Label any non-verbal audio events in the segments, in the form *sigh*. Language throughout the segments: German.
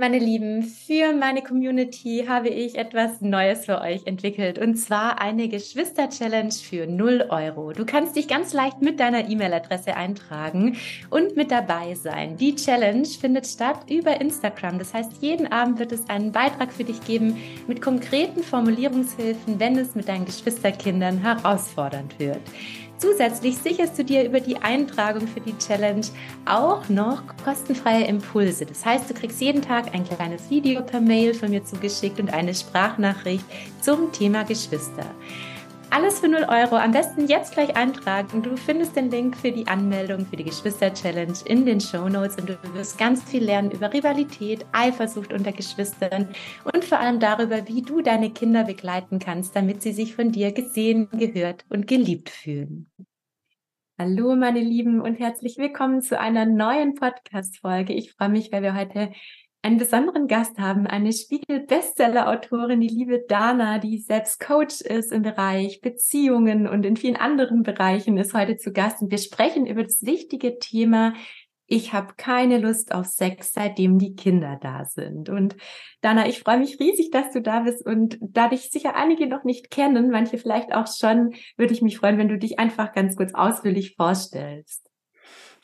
Meine Lieben, für meine Community habe ich etwas Neues für euch entwickelt und zwar eine Geschwister-Challenge für 0 Euro. Du kannst dich ganz leicht mit deiner E-Mail-Adresse eintragen und mit dabei sein. Die Challenge findet statt über Instagram. Das heißt, jeden Abend wird es einen Beitrag für dich geben mit konkreten Formulierungshilfen, wenn es mit deinen Geschwisterkindern herausfordernd wird. Zusätzlich sicherst du dir über die Eintragung für die Challenge auch noch kostenfreie Impulse. Das heißt, du kriegst jeden Tag ein kleines Video per Mail von mir zugeschickt und eine Sprachnachricht zum Thema Geschwister. Alles für 0 Euro. Am besten jetzt gleich eintragen. Du findest den Link für die Anmeldung für die Geschwister-Challenge in den Show Notes und du wirst ganz viel lernen über Rivalität, Eifersucht unter Geschwistern und vor allem darüber, wie du deine Kinder begleiten kannst, damit sie sich von dir gesehen, gehört und geliebt fühlen. Hallo, meine Lieben, und herzlich willkommen zu einer neuen Podcast-Folge. Ich freue mich, weil wir heute einen besonderen Gast haben, eine Spiegel-Bestseller-Autorin, die liebe Dana, die selbst Coach ist im Bereich Beziehungen und in vielen anderen Bereichen, ist heute zu Gast und wir sprechen über das wichtige Thema ich habe keine Lust auf Sex, seitdem die Kinder da sind. Und Dana, ich freue mich riesig, dass du da bist. Und da dich sicher einige noch nicht kennen, manche vielleicht auch schon, würde ich mich freuen, wenn du dich einfach ganz kurz ausführlich vorstellst.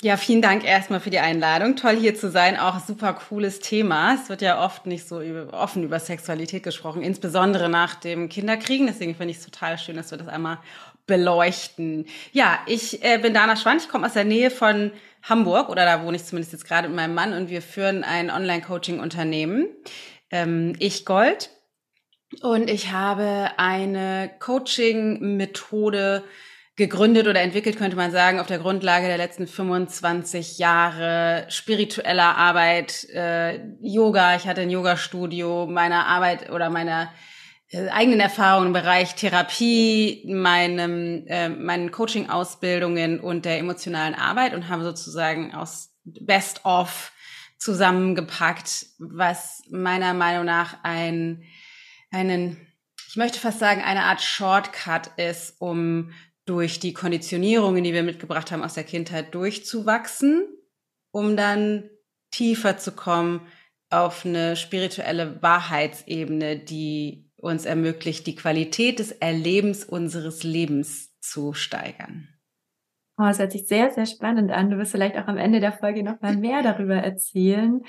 Ja, vielen Dank erstmal für die Einladung. Toll hier zu sein. Auch super cooles Thema. Es wird ja oft nicht so offen über Sexualität gesprochen, insbesondere nach dem Kinderkriegen. Deswegen finde ich es total schön, dass wir das einmal beleuchten. Ja, ich äh, bin Dana Schwand. Ich komme aus der Nähe von Hamburg oder da wohne ich zumindest jetzt gerade mit meinem Mann und wir führen ein Online-Coaching-Unternehmen. Ähm, ich Gold. Und ich habe eine Coaching-Methode gegründet oder entwickelt, könnte man sagen, auf der Grundlage der letzten 25 Jahre spiritueller Arbeit, äh, Yoga. Ich hatte ein Yoga-Studio, meiner Arbeit oder meiner äh, eigenen Erfahrungen im Bereich Therapie, meinem, äh, meinen Coaching-Ausbildungen und der emotionalen Arbeit und habe sozusagen aus Best of zusammengepackt, was meiner Meinung nach ein, einen, ich möchte fast sagen, eine Art Shortcut ist, um durch die Konditionierungen, die wir mitgebracht haben aus der Kindheit, durchzuwachsen, um dann tiefer zu kommen auf eine spirituelle Wahrheitsebene, die uns ermöglicht, die Qualität des Erlebens unseres Lebens zu steigern. Oh, das hört sich sehr, sehr spannend an. Du wirst vielleicht auch am Ende der Folge noch mal mehr darüber erzählen.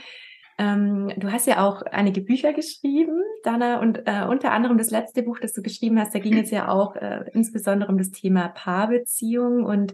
Ähm, du hast ja auch einige Bücher geschrieben, Dana, und äh, unter anderem das letzte Buch, das du geschrieben hast, da ging es ja auch äh, insbesondere um das Thema Paarbeziehung und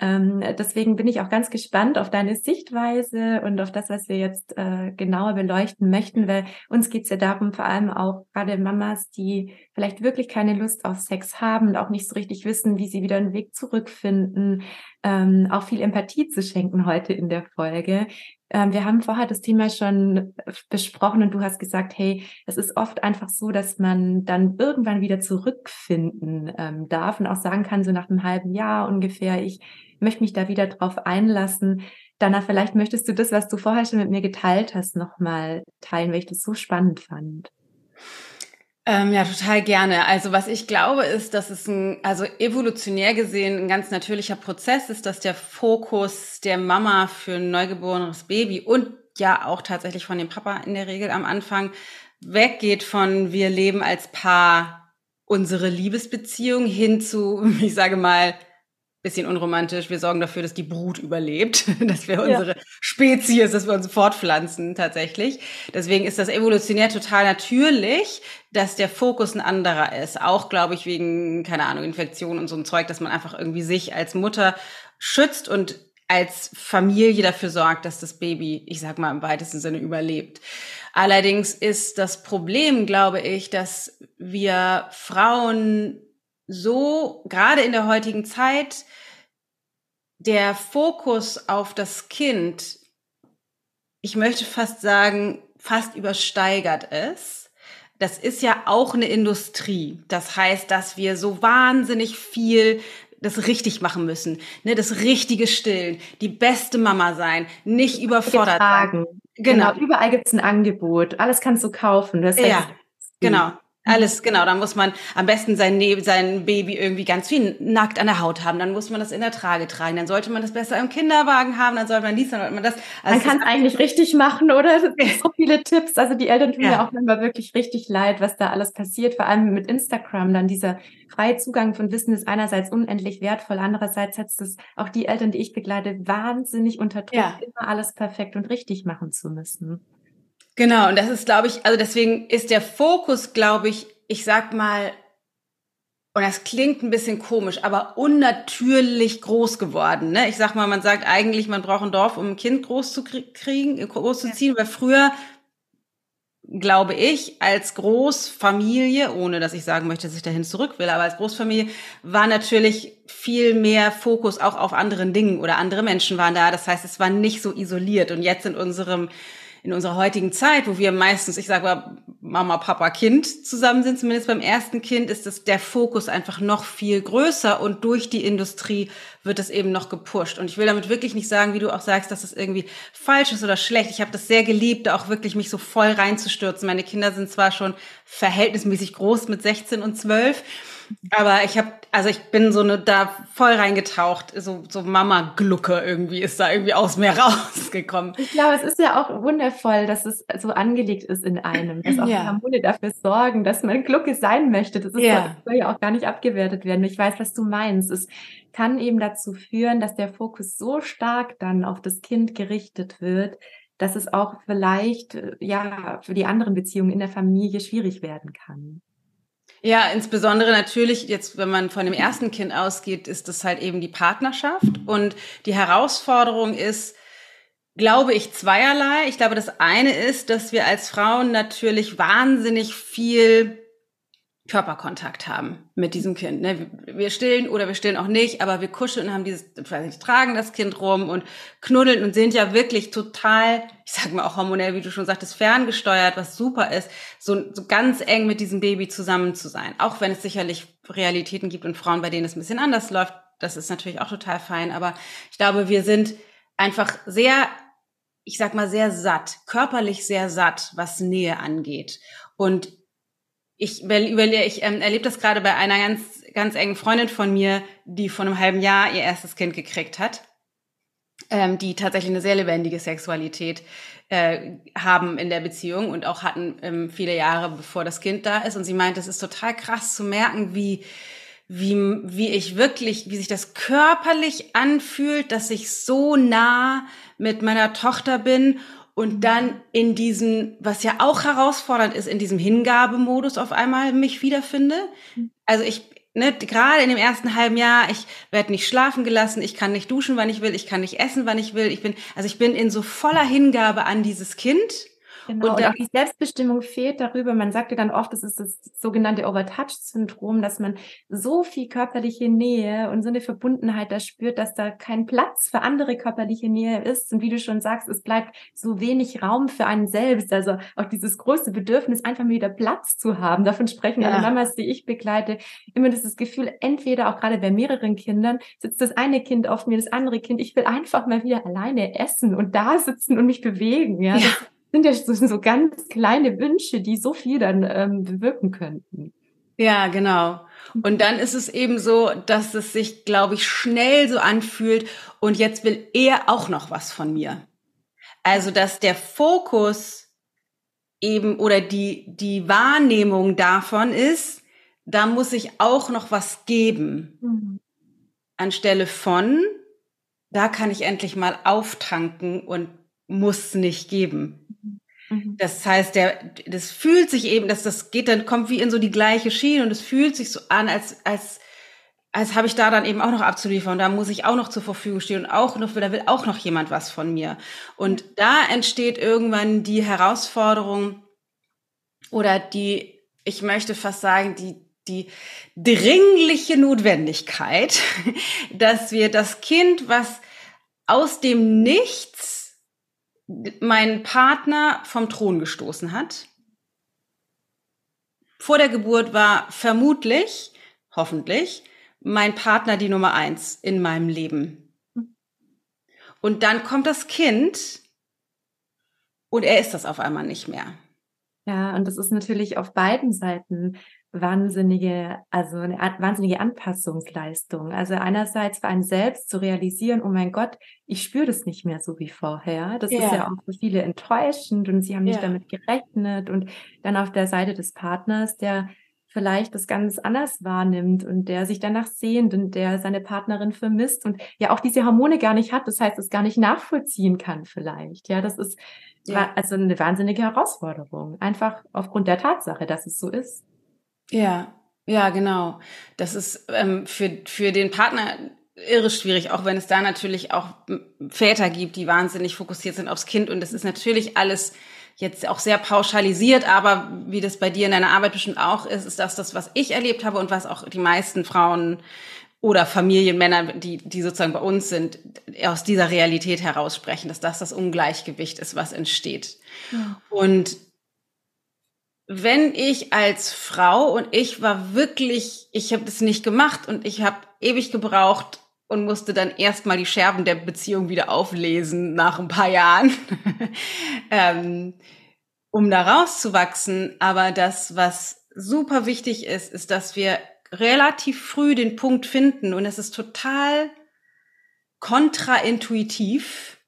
ähm, deswegen bin ich auch ganz gespannt auf deine Sichtweise und auf das, was wir jetzt äh, genauer beleuchten möchten, weil uns geht es ja darum, vor allem auch gerade Mamas, die vielleicht wirklich keine Lust auf Sex haben und auch nicht so richtig wissen, wie sie wieder einen Weg zurückfinden, ähm, auch viel Empathie zu schenken heute in der Folge. Ähm, wir haben vorher das Thema schon besprochen und du hast gesagt, hey, es ist oft einfach so, dass man dann irgendwann wieder zurückfinden ähm, darf und auch sagen kann, so nach einem halben Jahr ungefähr, ich möchte mich da wieder drauf einlassen. Dana, vielleicht möchtest du das, was du vorher schon mit mir geteilt hast, nochmal teilen, weil ich das so spannend fand. Ähm, ja, total gerne. Also was ich glaube ist, dass es ein, also evolutionär gesehen ein ganz natürlicher Prozess ist, dass der Fokus der Mama für ein neugeborenes Baby und ja auch tatsächlich von dem Papa in der Regel am Anfang weggeht von wir leben als Paar unsere Liebesbeziehung hin zu, *laughs* ich sage mal, bisschen unromantisch. Wir sorgen dafür, dass die Brut überlebt, *laughs* dass wir unsere ja. Spezies, dass wir uns fortpflanzen tatsächlich. Deswegen ist das evolutionär total natürlich, dass der Fokus ein anderer ist. Auch, glaube ich, wegen, keine Ahnung, Infektionen und so ein Zeug, dass man einfach irgendwie sich als Mutter schützt und als Familie dafür sorgt, dass das Baby, ich sag mal im weitesten Sinne, überlebt. Allerdings ist das Problem, glaube ich, dass wir Frauen so, gerade in der heutigen Zeit, der Fokus auf das Kind, ich möchte fast sagen, fast übersteigert ist. Das ist ja auch eine Industrie. Das heißt, dass wir so wahnsinnig viel das richtig machen müssen, ne, das richtige Stillen, die beste Mama sein, nicht überfordert sein. Genau. genau. überall gibt's ein Angebot, alles kannst du kaufen. Ja, genau. Alles, genau. Dann muss man am besten sein, sein Baby irgendwie ganz viel nackt an der Haut haben. Dann muss man das in der Trage tragen. Dann sollte man das besser im Kinderwagen haben. Dann sollte man dies, dann sollte man das. Also man kann es eigentlich richtig machen, oder? *laughs* So viele Tipps. Also die Eltern tun ja. mir auch manchmal wirklich richtig leid, was da alles passiert. Vor allem mit Instagram. Dann dieser freie Zugang von Wissen ist einerseits unendlich wertvoll. Andererseits setzt es auch die Eltern, die ich begleite, wahnsinnig unter Druck, ja. immer alles perfekt und richtig machen zu müssen. Genau, und das ist, glaube ich, also deswegen ist der Fokus, glaube ich, ich sag mal, und das klingt ein bisschen komisch, aber unnatürlich groß geworden. Ne? Ich sag mal, man sagt eigentlich, man braucht ein Dorf, um ein Kind groß zu kriegen, groß zu ziehen, weil früher glaube ich, als Großfamilie, ohne dass ich sagen möchte, dass ich dahin zurück will, aber als Großfamilie war natürlich viel mehr Fokus auch auf anderen Dingen oder andere Menschen waren da. Das heißt, es war nicht so isoliert. Und jetzt in unserem in unserer heutigen Zeit, wo wir meistens, ich sage mal, Mama, Papa, Kind zusammen sind, zumindest beim ersten Kind, ist das der Fokus einfach noch viel größer und durch die Industrie wird es eben noch gepusht. Und ich will damit wirklich nicht sagen, wie du auch sagst, dass das irgendwie falsch ist oder schlecht. Ich habe das sehr geliebt, auch wirklich mich so voll reinzustürzen. Meine Kinder sind zwar schon verhältnismäßig groß mit 16 und 12, aber ich habe, also ich bin so eine da voll reingetaucht, so, so Mama-Glucke irgendwie ist da irgendwie aus mir *laughs* rausgekommen. Ich glaube, es ist ja auch wundervoll, dass es so angelegt ist in einem, dass auch ja. Hormone dafür sorgen, dass man Glucke sein möchte. Das ist ja. soll ja auch gar nicht abgewertet werden. Ich weiß, was du meinst. Es kann eben dazu führen, dass der Fokus so stark dann auf das Kind gerichtet wird, dass es auch vielleicht äh, ja für die anderen Beziehungen in der Familie schwierig werden kann. Ja, insbesondere natürlich jetzt, wenn man von dem ersten Kind ausgeht, ist das halt eben die Partnerschaft. Und die Herausforderung ist, glaube ich, zweierlei. Ich glaube, das eine ist, dass wir als Frauen natürlich wahnsinnig viel Körperkontakt haben mit diesem Kind. Ne? Wir stillen oder wir stillen auch nicht, aber wir kuscheln und haben dieses, ich weiß nicht, tragen das Kind rum und knuddeln und sind ja wirklich total, ich sag mal auch hormonell, wie du schon sagtest, ferngesteuert, was super ist, so, so ganz eng mit diesem Baby zusammen zu sein. Auch wenn es sicherlich Realitäten gibt und Frauen, bei denen es ein bisschen anders läuft, das ist natürlich auch total fein, aber ich glaube, wir sind einfach sehr, ich sag mal, sehr satt, körperlich sehr satt, was Nähe angeht. Und ich, überle ich ähm, erlebe das gerade bei einer ganz, ganz engen Freundin von mir, die vor einem halben Jahr ihr erstes Kind gekriegt hat, ähm, die tatsächlich eine sehr lebendige Sexualität äh, haben in der Beziehung und auch hatten ähm, viele Jahre, bevor das Kind da ist. Und sie meint, es ist total krass zu merken, wie wie, wie ich wirklich, wie sich das körperlich anfühlt, dass ich so nah mit meiner Tochter bin und dann in diesem, was ja auch herausfordernd ist, in diesem Hingabemodus auf einmal mich wiederfinde. Also ich, ne, gerade in dem ersten halben Jahr, ich werde nicht schlafen gelassen, ich kann nicht duschen, wann ich will, ich kann nicht essen, wann ich will. Ich bin, also ich bin in so voller Hingabe an dieses Kind Genau, und, und auch die Selbstbestimmung fehlt darüber. Man sagt ja dann oft, es ist das sogenannte Overtouch-Syndrom, dass man so viel körperliche Nähe und so eine Verbundenheit da spürt, dass da kein Platz für andere körperliche Nähe ist. Und wie du schon sagst, es bleibt so wenig Raum für einen selbst. Also auch dieses große Bedürfnis, einfach mal wieder Platz zu haben. Davon sprechen ja. alle Mamas, die ich begleite, immer das Gefühl, entweder auch gerade bei mehreren Kindern sitzt das eine Kind auf mir, das andere Kind. Ich will einfach mal wieder alleine essen und da sitzen und mich bewegen. Ja. ja sind ja so, so ganz kleine Wünsche, die so viel dann ähm, bewirken könnten. Ja, genau. Und dann ist es eben so, dass es sich, glaube ich, schnell so anfühlt und jetzt will er auch noch was von mir. Also, dass der Fokus eben oder die, die Wahrnehmung davon ist, da muss ich auch noch was geben. Mhm. Anstelle von, da kann ich endlich mal auftanken und muss nicht geben. Mhm. Das heißt, der, das fühlt sich eben, dass das geht dann, kommt wie in so die gleiche Schiene und es fühlt sich so an, als, als, als habe ich da dann eben auch noch abzuliefern und da muss ich auch noch zur Verfügung stehen und auch noch, da will auch noch jemand was von mir. Und da entsteht irgendwann die Herausforderung oder die, ich möchte fast sagen, die, die dringliche Notwendigkeit, *laughs* dass wir das Kind, was aus dem Nichts meinen Partner vom Thron gestoßen hat, vor der Geburt war vermutlich, hoffentlich, mein Partner die Nummer eins in meinem Leben. Und dann kommt das Kind und er ist das auf einmal nicht mehr. Ja, und das ist natürlich auf beiden Seiten wahnsinnige, also eine wahnsinnige Anpassungsleistung. Also einerseits für einen selbst zu realisieren, oh mein Gott, ich spüre das nicht mehr so wie vorher. Das yeah. ist ja auch für viele enttäuschend und sie haben nicht yeah. damit gerechnet. Und dann auf der Seite des Partners, der vielleicht das ganz anders wahrnimmt und der sich danach sehnt und der seine Partnerin vermisst und ja auch diese Hormone gar nicht hat, das heißt, es gar nicht nachvollziehen kann vielleicht. Ja, das ist ja. also eine wahnsinnige Herausforderung, einfach aufgrund der Tatsache, dass es so ist. Ja, ja, genau. Das ist ähm, für, für den Partner irre schwierig, auch wenn es da natürlich auch Väter gibt, die wahnsinnig fokussiert sind aufs Kind und das ist natürlich alles jetzt auch sehr pauschalisiert, aber wie das bei dir in deiner Arbeit bestimmt auch ist, ist das das, was ich erlebt habe und was auch die meisten Frauen oder Familienmänner, die, die sozusagen bei uns sind, aus dieser Realität heraus sprechen, dass das das Ungleichgewicht ist, was entsteht. Ja. Und wenn ich als Frau und ich war wirklich, ich habe das nicht gemacht und ich habe ewig gebraucht, und musste dann erstmal die Scherben der Beziehung wieder auflesen nach ein paar Jahren, *laughs* ähm, um da rauszuwachsen. Aber das, was super wichtig ist, ist, dass wir relativ früh den Punkt finden und es ist total kontraintuitiv,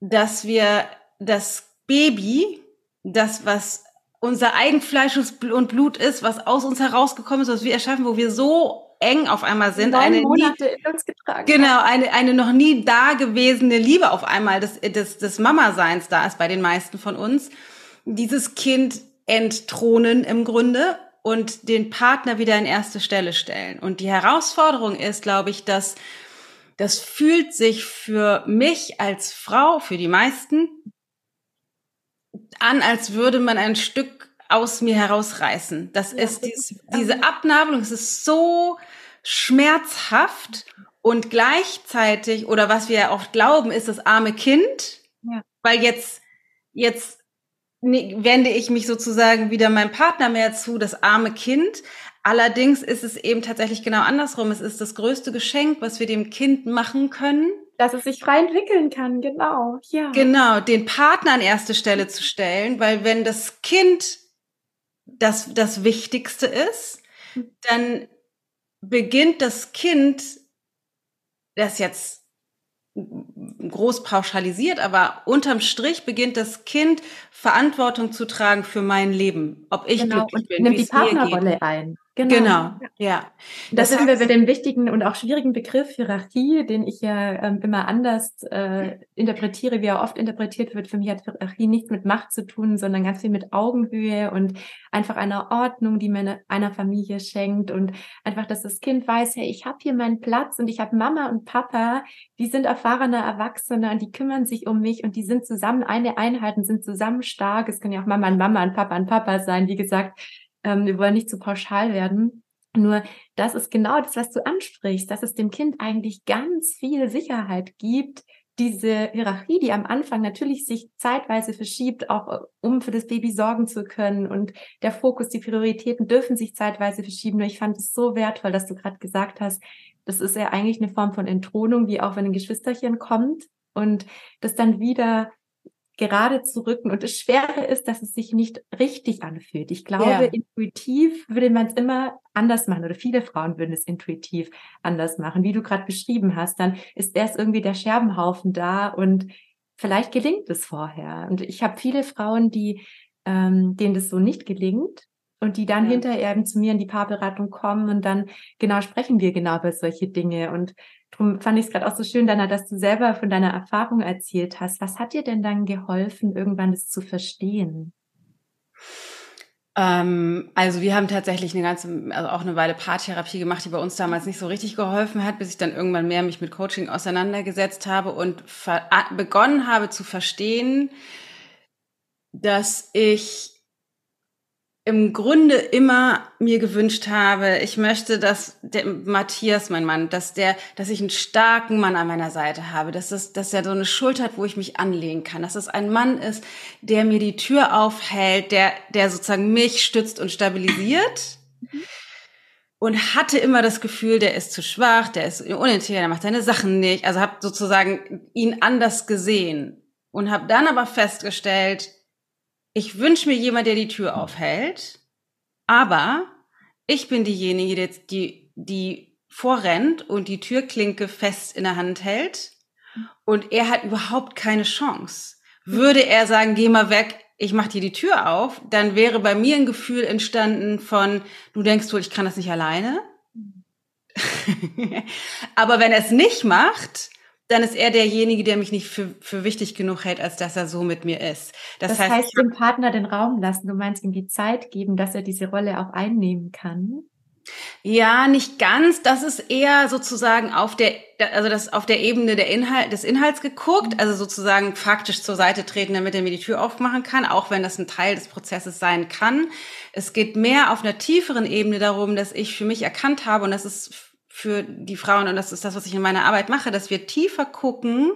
dass wir das Baby, das, was unser Eigenfleisch und Blut ist, was aus uns herausgekommen ist, was wir erschaffen, wo wir so eng auf einmal sind. Neun eine Monate nie, in uns getragen. Genau, eine, eine noch nie dagewesene Liebe auf einmal des, des, des Mama-Seins da ist bei den meisten von uns. Dieses Kind entthronen im Grunde und den Partner wieder in erste Stelle stellen. Und die Herausforderung ist, glaube ich, dass das fühlt sich für mich als Frau, für die meisten, an, als würde man ein Stück aus mir herausreißen. Das ja, ist dies, diese Abnabelung, es ist so schmerzhaft und gleichzeitig, oder was wir ja oft glauben, ist das arme Kind, ja. weil jetzt, jetzt wende ich mich sozusagen wieder meinem Partner mehr zu, das arme Kind. Allerdings ist es eben tatsächlich genau andersrum. Es ist das größte Geschenk, was wir dem Kind machen können. Dass es sich frei entwickeln kann, genau, ja. Genau, den Partner an erste Stelle zu stellen, weil wenn das Kind das, das Wichtigste ist, dann beginnt das Kind, das jetzt groß pauschalisiert, aber unterm Strich beginnt das Kind Verantwortung zu tragen für mein Leben, ob ich genau, glücklich bin, nimmt die Partnerrolle ein. Genau. genau. Ja. Das, das sind wir bei dem wichtigen und auch schwierigen Begriff Hierarchie, den ich ja ähm, immer anders äh, interpretiere, wie er oft interpretiert wird. Für mich hat Hierarchie nichts mit Macht zu tun, sondern ganz viel mit Augenhöhe und einfach einer Ordnung, die man einer Familie schenkt und einfach, dass das Kind weiß, hey, ich habe hier meinen Platz und ich habe Mama und Papa, die sind erfahrene Erwachsene und die kümmern sich um mich und die sind zusammen eine Einheit und sind zusammen stark. Es können ja auch Mama und Mama und Papa und Papa sein, wie gesagt ähm, wir wollen nicht zu pauschal werden. Nur das ist genau das, was du ansprichst, dass es dem Kind eigentlich ganz viel Sicherheit gibt, diese Hierarchie, die am Anfang natürlich sich zeitweise verschiebt, auch äh, um für das Baby sorgen zu können. Und der Fokus, die Prioritäten dürfen sich zeitweise verschieben. Nur ich fand es so wertvoll, dass du gerade gesagt hast, das ist ja eigentlich eine Form von Entthronung, wie auch wenn ein Geschwisterchen kommt und das dann wieder gerade zu rücken. Und das Schwere ist, dass es sich nicht richtig anfühlt. Ich glaube, yeah. intuitiv würde man es immer anders machen oder viele Frauen würden es intuitiv anders machen. Wie du gerade beschrieben hast, dann ist erst irgendwie der Scherbenhaufen da und vielleicht gelingt es vorher. Und ich habe viele Frauen, die ähm, denen das so nicht gelingt und die dann ja. hinterher eben zu mir in die Paarberatung kommen und dann genau sprechen wir genau über solche Dinge und Darum fand ich es gerade auch so schön, Dana, dass du selber von deiner Erfahrung erzählt hast. Was hat dir denn dann geholfen, irgendwann das zu verstehen? Ähm, also wir haben tatsächlich eine ganze, also auch eine Weile Paartherapie gemacht, die bei uns damals nicht so richtig geholfen hat, bis ich dann irgendwann mehr mich mit Coaching auseinandergesetzt habe und begonnen habe zu verstehen, dass ich im Grunde immer mir gewünscht habe, ich möchte, dass der Matthias, mein Mann, dass der, dass ich einen starken Mann an meiner Seite habe, dass das, dass er so eine Schulter hat, wo ich mich anlehnen kann, dass es ein Mann ist, der mir die Tür aufhält, der, der sozusagen mich stützt und stabilisiert. Und hatte immer das Gefühl, der ist zu schwach, der ist unintegriert, der macht seine Sachen nicht. Also habe sozusagen ihn anders gesehen und habe dann aber festgestellt, ich wünsche mir jemand, der die Tür aufhält, aber ich bin diejenige, die, die vorrennt und die Türklinke fest in der Hand hält und er hat überhaupt keine Chance. Würde er sagen, geh mal weg, ich mach dir die Tür auf, dann wäre bei mir ein Gefühl entstanden von, du denkst wohl, ich kann das nicht alleine. *laughs* aber wenn er es nicht macht, dann ist er derjenige, der mich nicht für, für wichtig genug hält, als dass er so mit mir ist. Das, das heißt, heißt, dem Partner den Raum lassen. Du meinst ihm die Zeit geben, dass er diese Rolle auch einnehmen kann? Ja, nicht ganz. Das ist eher sozusagen auf der, also das auf der Ebene der Inhalt, des Inhalts geguckt, mhm. also sozusagen faktisch zur Seite treten, damit er mir die Tür aufmachen kann, auch wenn das ein Teil des Prozesses sein kann. Es geht mehr auf einer tieferen Ebene darum, dass ich für mich erkannt habe, und das ist für die Frauen, und das ist das, was ich in meiner Arbeit mache, dass wir tiefer gucken,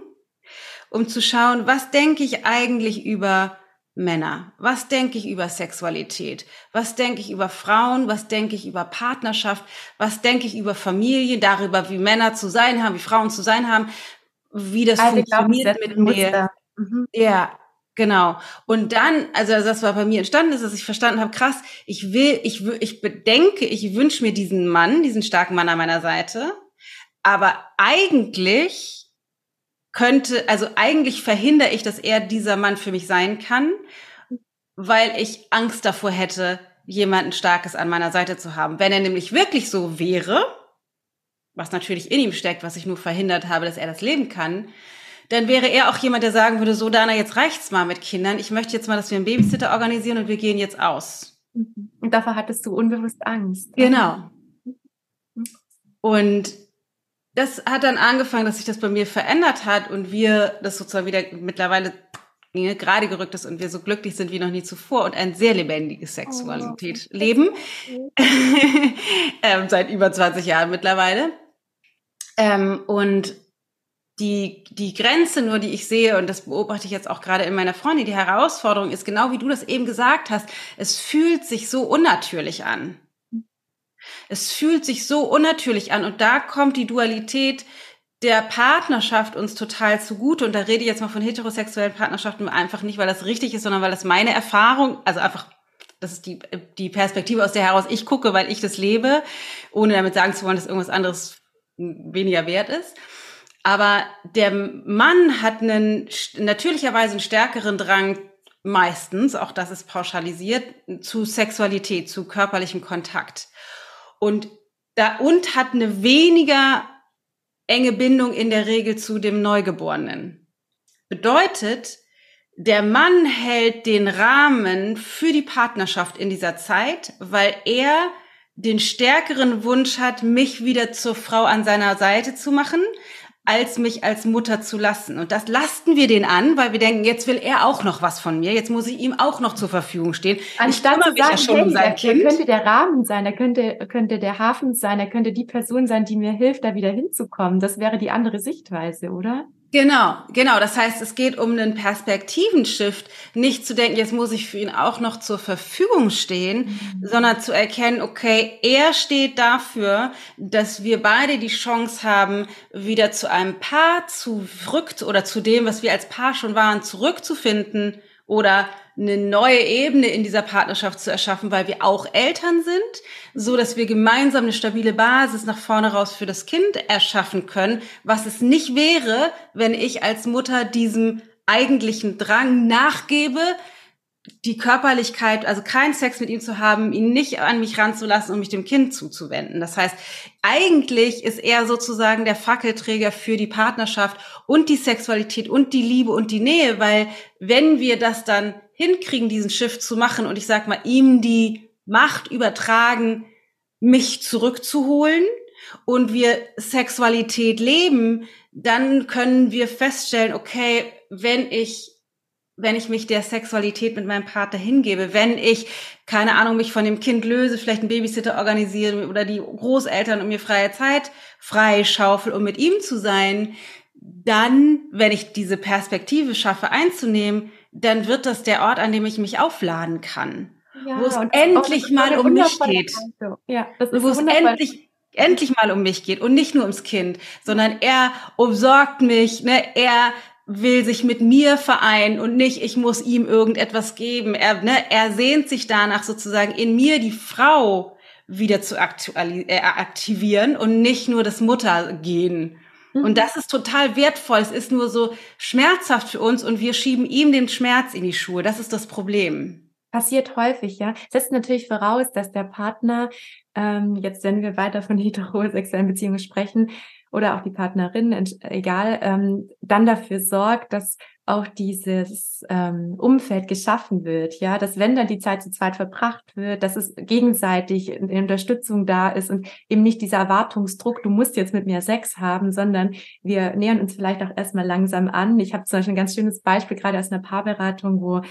um zu schauen, was denke ich eigentlich über Männer? Was denke ich über Sexualität? Was denke ich über Frauen? Was denke ich über Partnerschaft? Was denke ich über Familie? Darüber, wie Männer zu sein haben, wie Frauen zu sein haben, wie das also funktioniert mit mir. Mhm. Ja, Genau. Und dann, also das war bei mir entstanden ist, dass ich verstanden habe, krass, ich will, ich ich bedenke, ich wünsche mir diesen Mann, diesen starken Mann an meiner Seite, aber eigentlich könnte, also eigentlich verhindere ich, dass er dieser Mann für mich sein kann, weil ich Angst davor hätte, jemanden Starkes an meiner Seite zu haben. Wenn er nämlich wirklich so wäre, was natürlich in ihm steckt, was ich nur verhindert habe, dass er das leben kann, dann wäre er auch jemand, der sagen würde, so Dana, jetzt reicht's mal mit Kindern. Ich möchte jetzt mal, dass wir einen Babysitter organisieren und wir gehen jetzt aus. Mhm. Und davor hattest du unbewusst Angst. Genau. Und das hat dann angefangen, dass sich das bei mir verändert hat und wir das sozusagen wieder mittlerweile gerade gerückt ist und wir so glücklich sind wie noch nie zuvor und ein sehr lebendiges Sexualität oh. leben. *laughs* *laughs* ähm, seit über 20 Jahren mittlerweile. Ähm, und die, die Grenze nur, die ich sehe, und das beobachte ich jetzt auch gerade in meiner Freundin, die Herausforderung ist genau wie du das eben gesagt hast, es fühlt sich so unnatürlich an. Es fühlt sich so unnatürlich an und da kommt die Dualität der Partnerschaft uns total zugute und da rede ich jetzt mal von heterosexuellen Partnerschaften einfach nicht, weil das richtig ist, sondern weil das meine Erfahrung, also einfach das ist die, die Perspektive, aus der heraus ich gucke, weil ich das lebe, ohne damit sagen zu wollen, dass irgendwas anderes weniger wert ist. Aber der Mann hat einen natürlicherweise einen stärkeren Drang meistens, auch das ist pauschalisiert, zu Sexualität, zu körperlichem Kontakt. Und da, und hat eine weniger enge Bindung in der Regel zu dem Neugeborenen. Bedeutet, der Mann hält den Rahmen für die Partnerschaft in dieser Zeit, weil er den stärkeren Wunsch hat, mich wieder zur Frau an seiner Seite zu machen, als mich als Mutter zu lassen. Und das lasten wir den an, weil wir denken, jetzt will er auch noch was von mir, jetzt muss ich ihm auch noch zur Verfügung stehen. Anstatt zu sagen, ja schon hey, um sein Kind. könnte der Rahmen sein, er könnte, könnte der Hafen sein, er könnte die Person sein, die mir hilft, da wieder hinzukommen. Das wäre die andere Sichtweise, oder? Genau, genau. Das heißt, es geht um einen Perspektivenshift, nicht zu denken, jetzt muss ich für ihn auch noch zur Verfügung stehen, mhm. sondern zu erkennen, okay, er steht dafür, dass wir beide die Chance haben, wieder zu einem Paar zurück oder zu dem, was wir als Paar schon waren, zurückzufinden oder eine neue Ebene in dieser Partnerschaft zu erschaffen, weil wir auch Eltern sind, so dass wir gemeinsam eine stabile Basis nach vorne raus für das Kind erschaffen können, was es nicht wäre, wenn ich als Mutter diesem eigentlichen Drang nachgebe, die Körperlichkeit, also keinen Sex mit ihm zu haben, ihn nicht an mich ranzulassen und mich dem Kind zuzuwenden. Das heißt, eigentlich ist er sozusagen der Fackelträger für die Partnerschaft und die Sexualität und die Liebe und die Nähe, weil wenn wir das dann hinkriegen, diesen Shift zu machen und ich sag mal, ihm die Macht übertragen, mich zurückzuholen und wir Sexualität leben, dann können wir feststellen, okay, wenn ich wenn ich mich der Sexualität mit meinem Partner hingebe, wenn ich, keine Ahnung, mich von dem Kind löse, vielleicht einen Babysitter organisiere oder die Großeltern und mir freie Zeit freischaufel, um mit ihm zu sein, dann, wenn ich diese Perspektive schaffe einzunehmen, dann wird das der Ort, an dem ich mich aufladen kann. Ja, wo es endlich mal um mich geht. Ja, das ist wo es endlich endlich mal um mich geht und nicht nur ums Kind, sondern er umsorgt mich, ne, er will sich mit mir vereinen und nicht, ich muss ihm irgendetwas geben. Er, ne, er sehnt sich danach sozusagen in mir die Frau wieder zu äh, aktivieren und nicht nur das Muttergehen. Mhm. Und das ist total wertvoll. Es ist nur so schmerzhaft für uns und wir schieben ihm den Schmerz in die Schuhe. Das ist das Problem. Passiert häufig, ja. Setzt natürlich voraus, dass der Partner, ähm, jetzt wenn wir weiter von *laughs* heterosexuellen Beziehungen sprechen, oder auch die Partnerin, egal, ähm, dann dafür sorgt, dass auch dieses ähm, Umfeld geschaffen wird, ja, dass wenn dann die Zeit zu zweit verbracht wird, dass es gegenseitig eine Unterstützung da ist und eben nicht dieser Erwartungsdruck, du musst jetzt mit mir Sex haben, sondern wir nähern uns vielleicht auch erstmal langsam an. Ich habe zum Beispiel ein ganz schönes Beispiel gerade aus einer Paarberatung, wo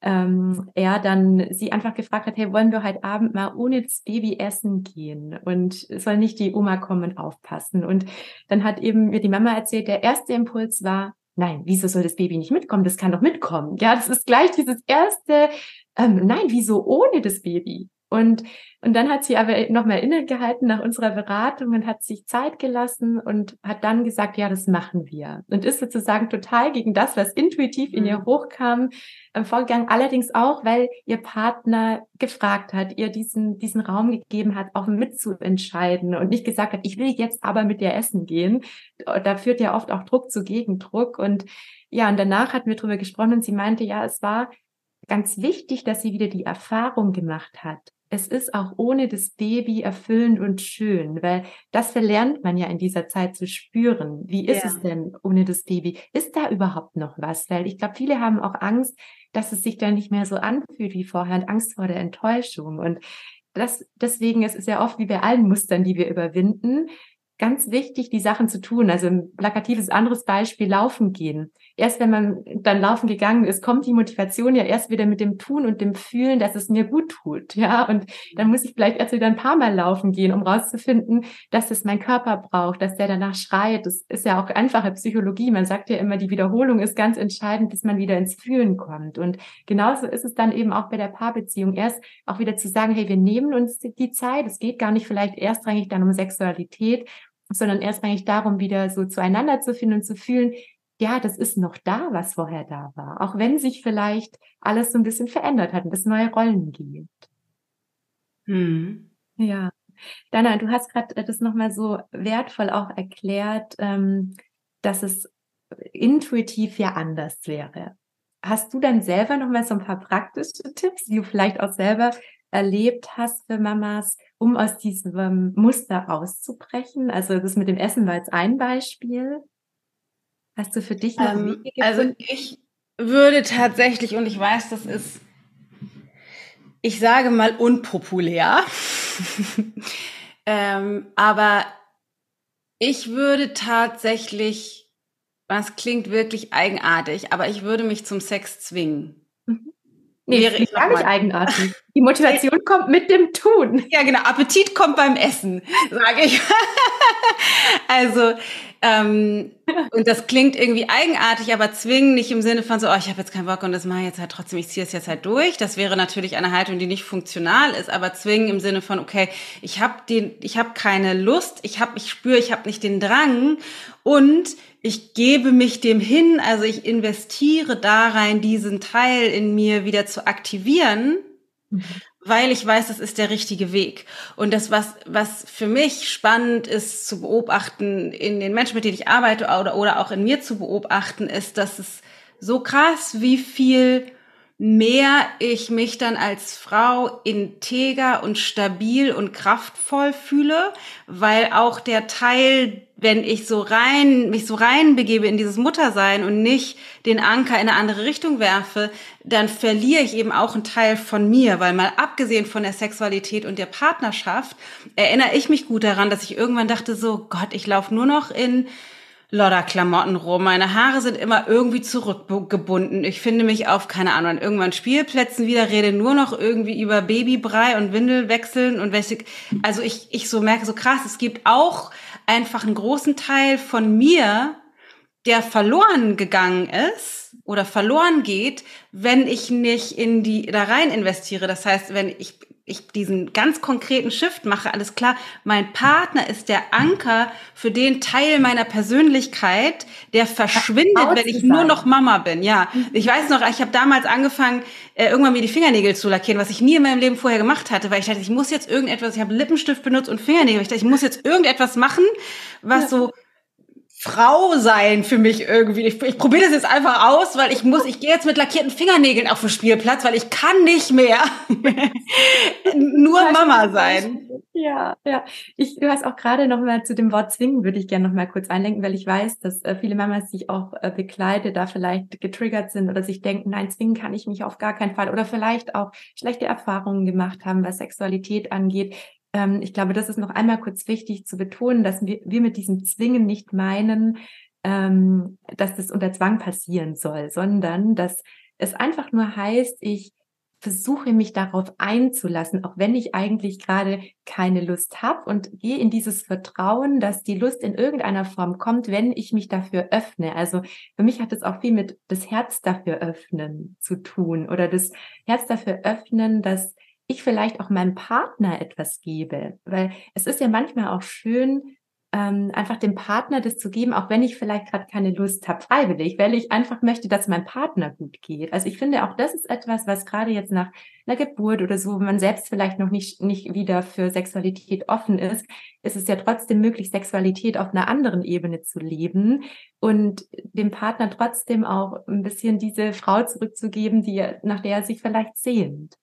ähm, er dann sie einfach gefragt hat, hey, wollen wir heute Abend mal ohne das Baby essen gehen? Und soll nicht die Oma kommen aufpassen? Und dann hat eben mir die Mama erzählt, der erste Impuls war, nein, wieso soll das Baby nicht mitkommen? Das kann doch mitkommen. Ja, das ist gleich dieses erste, ähm, nein, wieso ohne das Baby? Und, und dann hat sie aber nochmal innegehalten nach unserer Beratung und hat sich Zeit gelassen und hat dann gesagt, ja, das machen wir. Und ist sozusagen total gegen das, was intuitiv in ihr mhm. hochkam, äh, vorgegangen. Allerdings auch, weil ihr Partner gefragt hat, ihr diesen, diesen Raum gegeben hat, auch mitzuentscheiden und nicht gesagt hat, ich will jetzt aber mit dir essen gehen. Da führt ja oft auch Druck zu Gegendruck. Und ja, und danach hatten wir drüber gesprochen und sie meinte, ja, es war ganz wichtig, dass sie wieder die Erfahrung gemacht hat, es ist auch ohne das Baby erfüllend und schön, weil das verlernt man ja in dieser Zeit zu spüren. Wie ist ja. es denn ohne das Baby? Ist da überhaupt noch was? Weil ich glaube, viele haben auch Angst, dass es sich dann nicht mehr so anfühlt wie vorher und Angst vor der Enttäuschung. Und das, deswegen ist es ja oft wie bei allen Mustern, die wir überwinden, ganz wichtig, die Sachen zu tun. Also ein plakatives anderes Beispiel, laufen gehen. Erst wenn man dann laufen gegangen ist, kommt die Motivation ja erst wieder mit dem Tun und dem Fühlen, dass es mir gut tut. Ja, und dann muss ich vielleicht erst wieder ein paar Mal laufen gehen, um rauszufinden, dass es mein Körper braucht, dass der danach schreit. Das ist ja auch einfache Psychologie. Man sagt ja immer, die Wiederholung ist ganz entscheidend, bis man wieder ins Fühlen kommt. Und genauso ist es dann eben auch bei der Paarbeziehung. Erst auch wieder zu sagen, hey, wir nehmen uns die Zeit. Es geht gar nicht vielleicht erstrangig dann um Sexualität, sondern erst eigentlich darum, wieder so zueinander zu finden und zu fühlen, ja, das ist noch da, was vorher da war. Auch wenn sich vielleicht alles so ein bisschen verändert hat und es neue Rollen gibt. Hm. Ja. Dana, du hast gerade das nochmal so wertvoll auch erklärt, ähm, dass es intuitiv ja anders wäre. Hast du dann selber nochmal so ein paar praktische Tipps, die du vielleicht auch selber erlebt hast für Mamas, um aus diesem Muster auszubrechen? Also das mit dem Essen war jetzt ein Beispiel. Hast du für dich noch ähm, Wege Also ich würde tatsächlich, und ich weiß, das ist, ich sage mal unpopulär, *laughs* ähm, aber ich würde tatsächlich, was klingt wirklich eigenartig, aber ich würde mich zum Sex zwingen. Mhm. Nee, wäre ich gar nicht eigenartig. Die Motivation *laughs* kommt mit dem Tun. Ja, genau. Appetit kommt beim Essen, sage ich. *laughs* also, ähm, *laughs* und das klingt irgendwie eigenartig, aber zwingen nicht im Sinne von so, oh, ich habe jetzt keinen Bock und das mache ich jetzt halt trotzdem, ich ziehe es jetzt halt durch. Das wäre natürlich eine Haltung, die nicht funktional ist, aber zwingen im Sinne von, okay, ich habe den, ich habe keine Lust, ich habe, ich spüre, ich habe nicht den Drang und ich gebe mich dem hin, also ich investiere da rein, diesen Teil in mir wieder zu aktivieren, mhm. Weil ich weiß, das ist der richtige Weg. Und das, was, was für mich spannend ist zu beobachten in den Menschen, mit denen ich arbeite oder, oder auch in mir zu beobachten, ist, dass es so krass, wie viel mehr ich mich dann als Frau integer und stabil und kraftvoll fühle, weil auch der Teil wenn ich so rein, mich so rein begebe in dieses Muttersein und nicht den Anker in eine andere Richtung werfe, dann verliere ich eben auch einen Teil von mir, weil mal abgesehen von der Sexualität und der Partnerschaft erinnere ich mich gut daran, dass ich irgendwann dachte so, Gott, ich laufe nur noch in Lodderklamotten rum. Meine Haare sind immer irgendwie zurückgebunden. Ich finde mich auf, keine Ahnung, an irgendwann Spielplätzen wieder, rede nur noch irgendwie über Babybrei und Windel wechseln und welche, also ich, ich so merke so krass, es gibt auch einfach einen großen Teil von mir, der verloren gegangen ist oder verloren geht, wenn ich nicht in die da rein investiere. Das heißt, wenn ich ich diesen ganz konkreten Shift mache, alles klar, mein Partner ist der Anker für den Teil meiner Persönlichkeit, der verschwindet, wenn ich nur noch Mama bin. Ja, mhm. ich weiß noch, ich habe damals angefangen, äh, irgendwann mir die Fingernägel zu lackieren, was ich nie in meinem Leben vorher gemacht hatte, weil ich dachte, ich muss jetzt irgendetwas, ich habe Lippenstift benutzt und Fingernägel, ich dachte, ich muss jetzt irgendetwas machen, was so Frau sein für mich irgendwie. Ich, ich probiere das jetzt einfach aus, weil ich muss, ich gehe jetzt mit lackierten Fingernägeln auf den Spielplatz, weil ich kann nicht mehr *laughs* nur Mama sein. Ja, ja. Ich, du hast auch gerade noch mal zu dem Wort zwingen, würde ich gerne noch mal kurz einlenken, weil ich weiß, dass äh, viele Mamas, die ich auch äh, begleite, da vielleicht getriggert sind oder sich denken, nein, zwingen kann ich mich auf gar keinen Fall oder vielleicht auch schlechte Erfahrungen gemacht haben, was Sexualität angeht ähm, ich glaube, das ist noch einmal kurz wichtig zu betonen, dass wir, wir mit diesem Zwingen nicht meinen, ähm, dass das unter Zwang passieren soll, sondern dass es einfach nur heißt, ich versuche mich darauf einzulassen, auch wenn ich eigentlich gerade keine Lust habe und gehe in dieses Vertrauen, dass die Lust in irgendeiner Form kommt, wenn ich mich dafür öffne. Also für mich hat es auch viel mit das Herz dafür öffnen zu tun oder das Herz dafür öffnen, dass ich vielleicht auch meinem Partner etwas gebe. Weil es ist ja manchmal auch schön, ähm, einfach dem Partner das zu geben, auch wenn ich vielleicht gerade keine Lust habe, freiwillig, weil ich einfach möchte, dass mein Partner gut geht. Also ich finde auch, das ist etwas, was gerade jetzt nach einer Geburt oder so, wenn man selbst vielleicht noch nicht, nicht wieder für Sexualität offen ist, ist es ja trotzdem möglich, Sexualität auf einer anderen Ebene zu leben und dem Partner trotzdem auch ein bisschen diese Frau zurückzugeben, die, nach der er sich vielleicht sehnt.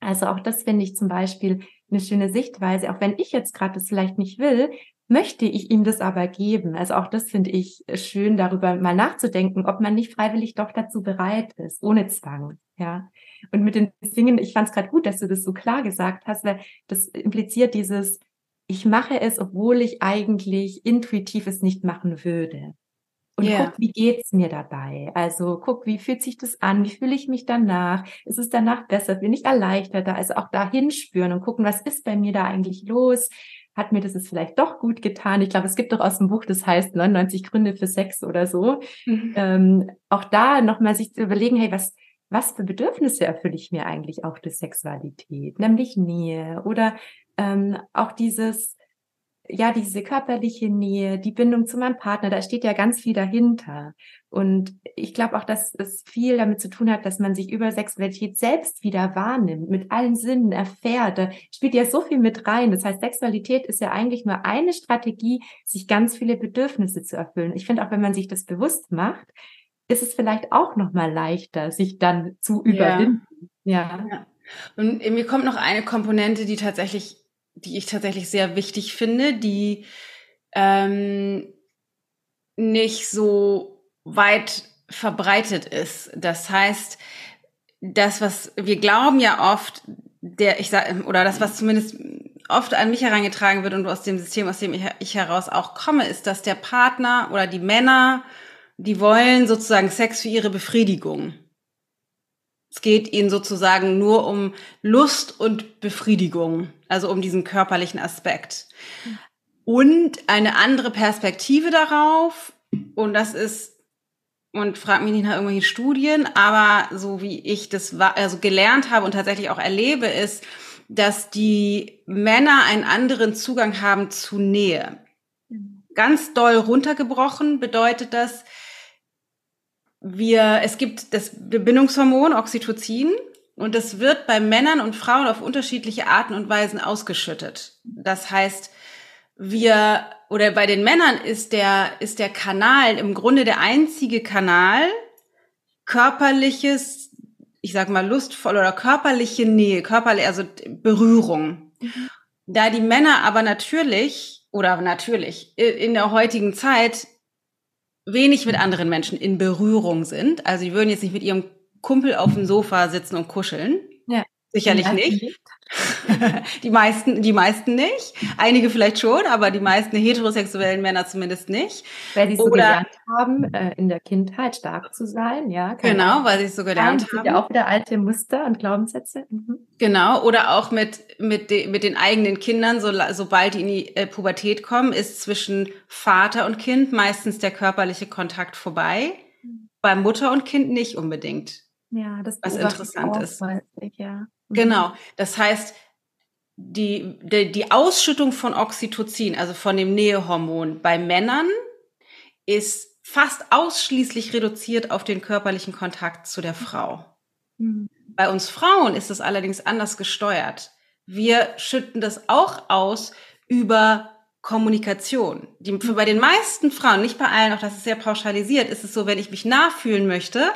Also auch das finde ich zum Beispiel eine schöne Sichtweise. Auch wenn ich jetzt gerade das vielleicht nicht will, möchte ich ihm das aber geben. Also auch das finde ich schön, darüber mal nachzudenken, ob man nicht freiwillig doch dazu bereit ist, ohne Zwang. Ja. Und mit den Dingen, ich fand es gerade gut, dass du das so klar gesagt hast, weil das impliziert dieses, ich mache es, obwohl ich eigentlich intuitiv es nicht machen würde. Und yeah. guck, wie geht's mir dabei? Also guck, wie fühlt sich das an? Wie fühle ich mich danach? Ist es danach besser? Bin ich erleichterter? Also auch da hinspüren und gucken, was ist bei mir da eigentlich los? Hat mir das jetzt vielleicht doch gut getan? Ich glaube, es gibt doch aus dem Buch, das heißt 99 Gründe für Sex oder so. Mhm. Ähm, auch da nochmal sich zu überlegen, hey, was, was für Bedürfnisse erfülle ich mir eigentlich auch durch Sexualität? Nämlich Nähe oder ähm, auch dieses, ja, diese körperliche Nähe, die Bindung zu meinem Partner, da steht ja ganz viel dahinter. Und ich glaube auch, dass es viel damit zu tun hat, dass man sich über Sexualität selbst wieder wahrnimmt, mit allen Sinnen erfährt. Da spielt ja so viel mit rein. Das heißt, Sexualität ist ja eigentlich nur eine Strategie, sich ganz viele Bedürfnisse zu erfüllen. Ich finde auch, wenn man sich das bewusst macht, ist es vielleicht auch noch mal leichter, sich dann zu überwinden. ja. ja. Und mir kommt noch eine Komponente, die tatsächlich die ich tatsächlich sehr wichtig finde, die ähm, nicht so weit verbreitet ist. Das heißt, das, was wir glauben ja oft, der ich sag, oder das, was zumindest oft an mich herangetragen wird und aus dem System, aus dem ich, ich heraus auch komme, ist, dass der Partner oder die Männer, die wollen sozusagen Sex für ihre Befriedigung. Es geht ihnen sozusagen nur um Lust und Befriedigung, also um diesen körperlichen Aspekt. Und eine andere Perspektive darauf, und das ist, und frag mich nicht nach irgendwelchen Studien, aber so wie ich das also gelernt habe und tatsächlich auch erlebe, ist, dass die Männer einen anderen Zugang haben zu Nähe. Mhm. Ganz doll runtergebrochen bedeutet das, wir, es gibt das Bindungshormon Oxytocin und das wird bei Männern und Frauen auf unterschiedliche Arten und Weisen ausgeschüttet. Das heißt, wir, oder bei den Männern ist der, ist der Kanal im Grunde der einzige Kanal, körperliches, ich sag mal lustvoll oder körperliche Nähe, körperliche, also Berührung. Mhm. Da die Männer aber natürlich oder natürlich in der heutigen Zeit wenig mit anderen Menschen in Berührung sind. Also die würden jetzt nicht mit ihrem Kumpel auf dem Sofa sitzen und kuscheln. Sicherlich ja, nicht. *laughs* die meisten, die meisten nicht. Einige vielleicht schon, aber die meisten heterosexuellen Männer zumindest nicht. Weil sie so Oder, gelernt haben, äh, in der Kindheit stark zu sein, ja. Genau, weil sie es so gelernt haben. Ja, auch wieder alte Muster und Glaubenssätze. Mhm. Genau. Oder auch mit, mit, de, mit den eigenen Kindern, so, sobald die in die äh, Pubertät kommen, ist zwischen Vater und Kind meistens der körperliche Kontakt vorbei. Mhm. Bei Mutter und Kind nicht unbedingt. Ja, das was interessant ist. Ich, ja. Mhm. Genau. Das heißt, die, die, die Ausschüttung von Oxytocin, also von dem Nähehormon bei Männern, ist fast ausschließlich reduziert auf den körperlichen Kontakt zu der Frau. Mhm. Bei uns Frauen ist es allerdings anders gesteuert. Wir schütten das auch aus über Kommunikation. Die, für bei den meisten Frauen, nicht bei allen, auch das ist sehr pauschalisiert, ist es so, wenn ich mich nachfühlen möchte,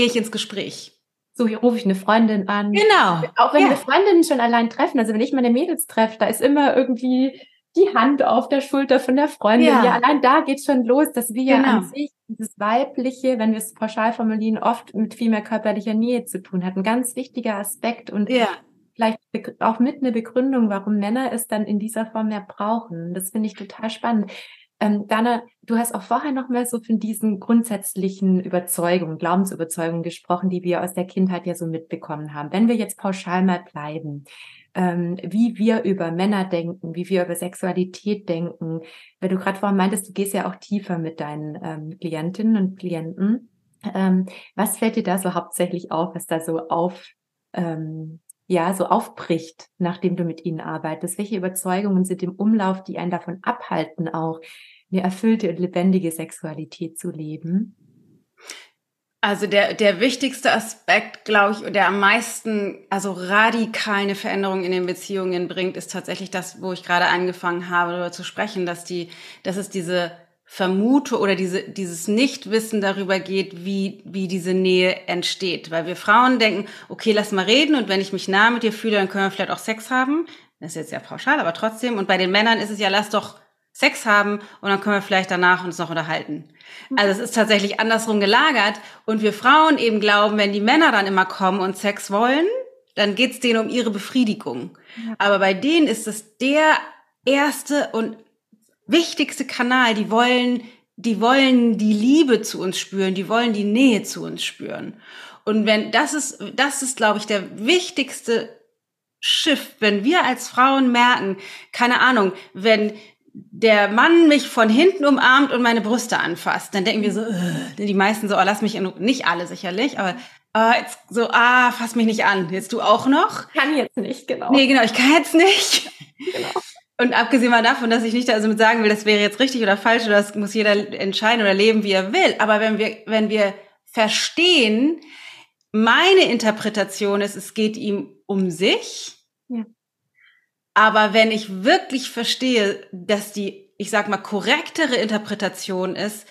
gehe ich ins Gespräch. So, hier rufe ich eine Freundin an. Genau. Auch wenn ja. wir Freundinnen schon allein treffen, also wenn ich meine Mädels treffe, da ist immer irgendwie die Hand auf der Schulter von der Freundin. Ja, ja allein da geht schon los, dass wir genau. ja an sich dieses Weibliche, wenn wir es pauschal formulieren, oft mit viel mehr körperlicher Nähe zu tun hat. Ein ganz wichtiger Aspekt und ja. vielleicht auch mit eine Begründung, warum Männer es dann in dieser Form mehr brauchen. Das finde ich total spannend. Ähm, Dana, du hast auch vorher noch mal so von diesen grundsätzlichen Überzeugungen, Glaubensüberzeugungen gesprochen, die wir aus der Kindheit ja so mitbekommen haben. Wenn wir jetzt pauschal mal bleiben, ähm, wie wir über Männer denken, wie wir über Sexualität denken, weil du gerade vorhin meintest, du gehst ja auch tiefer mit deinen ähm, Klientinnen und Klienten. Ähm, was fällt dir da so hauptsächlich auf, was da so auf ähm, ja, so aufbricht, nachdem du mit ihnen arbeitest? Welche Überzeugungen sind im Umlauf, die einen davon abhalten, auch eine erfüllte und lebendige Sexualität zu leben? Also der, der wichtigste Aspekt, glaube ich, und der am meisten, also radikal eine Veränderung in den Beziehungen bringt, ist tatsächlich das, wo ich gerade angefangen habe, darüber zu sprechen, dass die, dass es diese vermute oder diese, dieses Nichtwissen darüber geht, wie, wie diese Nähe entsteht. Weil wir Frauen denken, okay, lass mal reden und wenn ich mich nah mit dir fühle, dann können wir vielleicht auch Sex haben. Das ist jetzt ja pauschal, aber trotzdem. Und bei den Männern ist es ja, lass doch Sex haben und dann können wir vielleicht danach uns noch unterhalten. Also es ist tatsächlich andersrum gelagert und wir Frauen eben glauben, wenn die Männer dann immer kommen und Sex wollen, dann geht's denen um ihre Befriedigung. Ja. Aber bei denen ist es der erste und wichtigste Kanal. Die wollen, die wollen die Liebe zu uns spüren, die wollen die Nähe zu uns spüren. Und wenn das ist, das ist, glaube ich, der wichtigste Schiff, wenn wir als Frauen merken, keine Ahnung, wenn der Mann mich von hinten umarmt und meine Brüste anfasst, dann denken wir so, uh, die meisten so, oh, lass mich in, nicht alle sicherlich, aber uh, jetzt so, ah, fass mich nicht an. Jetzt du auch noch? Kann jetzt nicht, genau. Nee, genau, ich kann jetzt nicht. Genau. Und abgesehen mal davon, dass ich nicht also mit sagen will, das wäre jetzt richtig oder falsch oder das muss jeder entscheiden oder leben, wie er will. Aber wenn wir, wenn wir verstehen, meine Interpretation ist, es geht ihm um sich. Ja. Aber wenn ich wirklich verstehe, dass die, ich sag mal, korrektere Interpretation ist,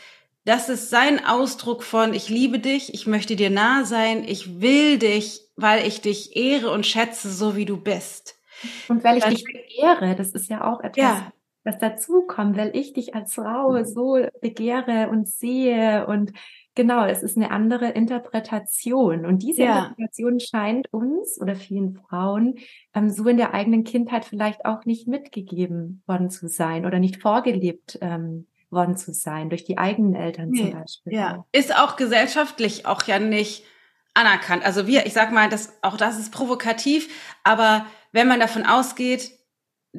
das ist sein Ausdruck von, ich liebe dich, ich möchte dir nah sein, ich will dich, weil ich dich ehre und schätze, so wie du bist. Und weil ich dich begehre, das ist ja auch etwas, ja. was dazukommt, weil ich dich als Frau mhm. so begehre und sehe und genau, es ist eine andere Interpretation. Und diese ja. Interpretation scheint uns oder vielen Frauen ähm, so in der eigenen Kindheit vielleicht auch nicht mitgegeben worden zu sein oder nicht vorgelebt ähm, worden zu sein, durch die eigenen Eltern zum Beispiel. Ja, ist auch gesellschaftlich auch ja nicht anerkannt. Also wir, ich sag mal, das, auch das ist provokativ, aber wenn man davon ausgeht,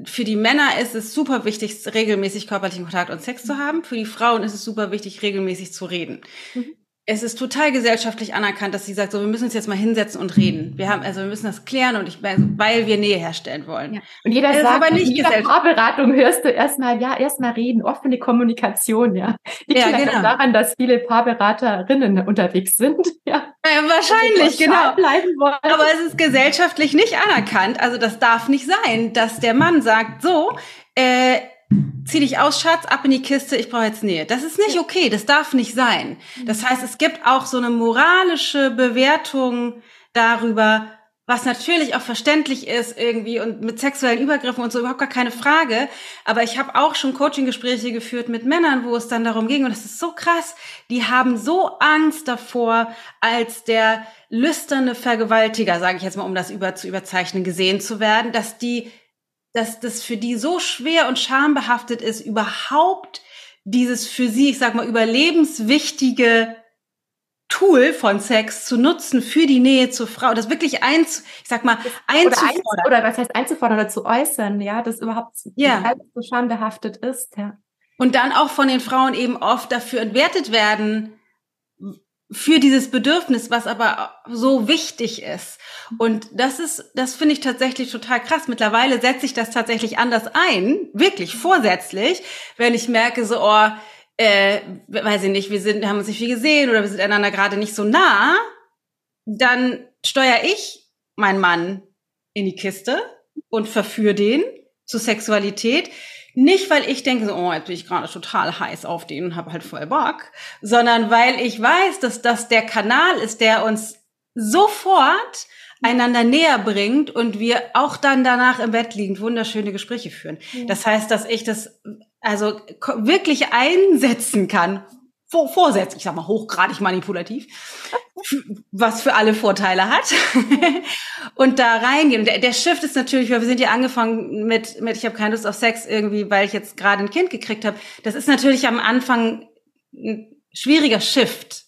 für die Männer ist es super wichtig, regelmäßig körperlichen Kontakt und Sex zu haben. Für die Frauen ist es super wichtig, regelmäßig zu reden. Mhm es ist total gesellschaftlich anerkannt, dass sie sagt, so wir müssen uns jetzt mal hinsetzen und reden. Wir haben also wir müssen das klären und ich weil wir Nähe herstellen wollen. Ja. Und jeder das sagt, aber nicht in jeder Paarberatung hörst du erstmal ja erstmal reden, offene Kommunikation, ja. Die ja, genau. daran, dass viele Paarberaterinnen unterwegs sind, *laughs* ja. ja wahrscheinlich, genau. Bleiben wollen. Aber es ist gesellschaftlich nicht anerkannt, also das darf nicht sein, dass der Mann sagt, so äh, zieh dich aus, Schatz, ab in die Kiste, ich brauche jetzt Nähe. Das ist nicht okay, das darf nicht sein. Das heißt, es gibt auch so eine moralische Bewertung darüber, was natürlich auch verständlich ist irgendwie und mit sexuellen Übergriffen und so überhaupt gar keine Frage. Aber ich habe auch schon Coaching-Gespräche geführt mit Männern, wo es dann darum ging, und das ist so krass, die haben so Angst davor, als der lüsterne Vergewaltiger, sage ich jetzt mal, um das über zu überzeichnen, gesehen zu werden, dass die, dass das für die so schwer und schambehaftet ist, überhaupt dieses für sie, ich sag mal, überlebenswichtige Tool von Sex zu nutzen für die Nähe zur Frau, das wirklich eins, ich sag mal, einzufordern. Oder, oder was heißt einzufordern oder zu äußern, ja, das überhaupt ja. so schambehaftet ist, ja. Und dann auch von den Frauen eben oft dafür entwertet werden, für dieses Bedürfnis, was aber so wichtig ist. Und das ist, das finde ich tatsächlich total krass. Mittlerweile setze ich das tatsächlich anders ein, wirklich vorsätzlich, wenn ich merke so, oh, äh, weiß ich nicht, wir sind, haben uns nicht viel gesehen oder wir sind einander gerade nicht so nah, dann steuere ich meinen Mann in die Kiste und verführe den zur Sexualität. Nicht, weil ich denke, so, oh, jetzt bin ich gerade total heiß auf den und habe halt voll Bock, sondern weil ich weiß, dass das der Kanal ist, der uns sofort einander näher bringt und wir auch dann danach im Bett liegend wunderschöne Gespräche führen. Ja. Das heißt, dass ich das also wirklich einsetzen kann, vor, vorsätzlich, ich sag mal hochgradig manipulativ, was für alle Vorteile hat *laughs* und da reingehen. Und der, der Shift ist natürlich, weil wir sind ja angefangen mit, mit ich habe keine Lust auf Sex irgendwie, weil ich jetzt gerade ein Kind gekriegt habe. Das ist natürlich am Anfang ein schwieriger Shift.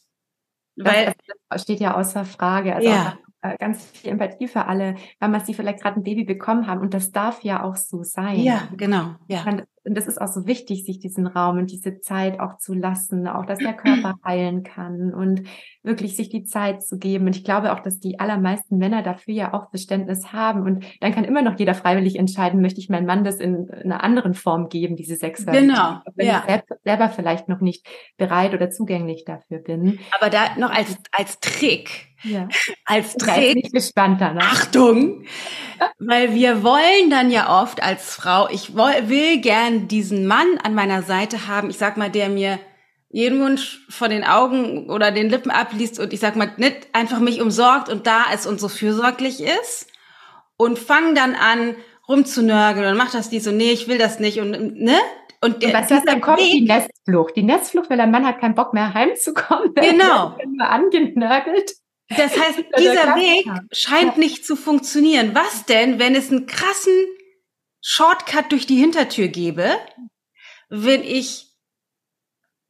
Weil das steht ja außer Frage. Also ja. Äh, ganz viel Empathie für alle Mamas, die vielleicht gerade ein Baby bekommen haben. Und das darf ja auch so sein. Ja, genau. Ja. Und das ist auch so wichtig, sich diesen Raum und diese Zeit auch zu lassen, auch dass der Körper *clears throat* heilen kann und wirklich sich die Zeit zu geben. Und ich glaube auch, dass die allermeisten Männer dafür ja auch Verständnis haben. Und dann kann immer noch jeder freiwillig entscheiden, möchte ich meinem Mann das in, einer anderen Form geben, diese Sexualität. Genau. Wenn ja. ich selbst, selber vielleicht noch nicht bereit oder zugänglich dafür bin. Aber da noch als, als Trick ja. als Trick. Nicht gespannt danach. Achtung! Weil wir wollen dann ja oft als Frau, ich will gern diesen Mann an meiner Seite haben, ich sag mal, der mir jeden Wunsch von den Augen oder den Lippen abliest und ich sag mal, nicht einfach mich umsorgt und da ist und so fürsorglich ist und fang dann an rumzunörgeln und macht das dies und nee, ich will das nicht und ne? Und, der, und was, was dann kommt, Weg, die Nestflucht. Die Nestflucht, weil der Mann hat keinen Bock mehr heimzukommen. *laughs* Genau. Immer angenörgelt. Das heißt, *laughs* dieser Weg scheint nicht zu funktionieren. Was denn, wenn es einen krassen Shortcut durch die Hintertür gäbe, wenn ich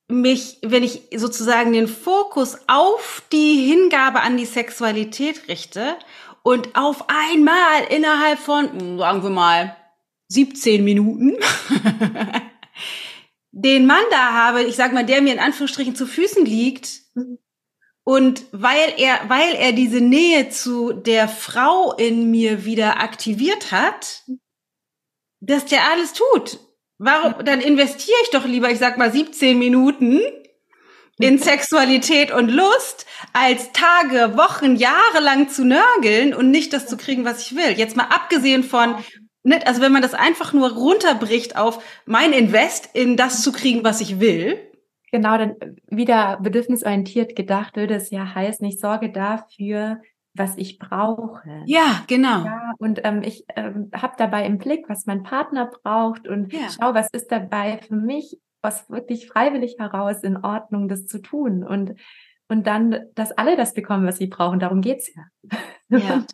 mich, wenn ich sozusagen den Fokus auf die Hingabe an die Sexualität richte und auf einmal innerhalb von, sagen wir mal, 17 Minuten *laughs* den Mann da habe, ich sag mal, der mir in Anführungsstrichen zu Füßen liegt. Und weil er, weil er diese Nähe zu der Frau in mir wieder aktiviert hat, dass der alles tut. Warum, dann investiere ich doch lieber, ich sag mal, 17 Minuten in *laughs* Sexualität und Lust, als Tage, Wochen, Jahre lang zu nörgeln und nicht das zu kriegen, was ich will. Jetzt mal abgesehen von, also wenn man das einfach nur runterbricht auf mein Invest in das zu kriegen, was ich will, Genau, dann wieder bedürfnisorientiert gedacht würde es ja heißen, ich sorge dafür, was ich brauche. Ja, genau. Ja, und ähm, ich ähm, habe dabei im Blick, was mein Partner braucht und ja. schau, was ist dabei für mich, was wirklich freiwillig heraus in Ordnung, das zu tun und und dann, dass alle das bekommen, was sie brauchen. Darum geht's ja. *laughs* ja.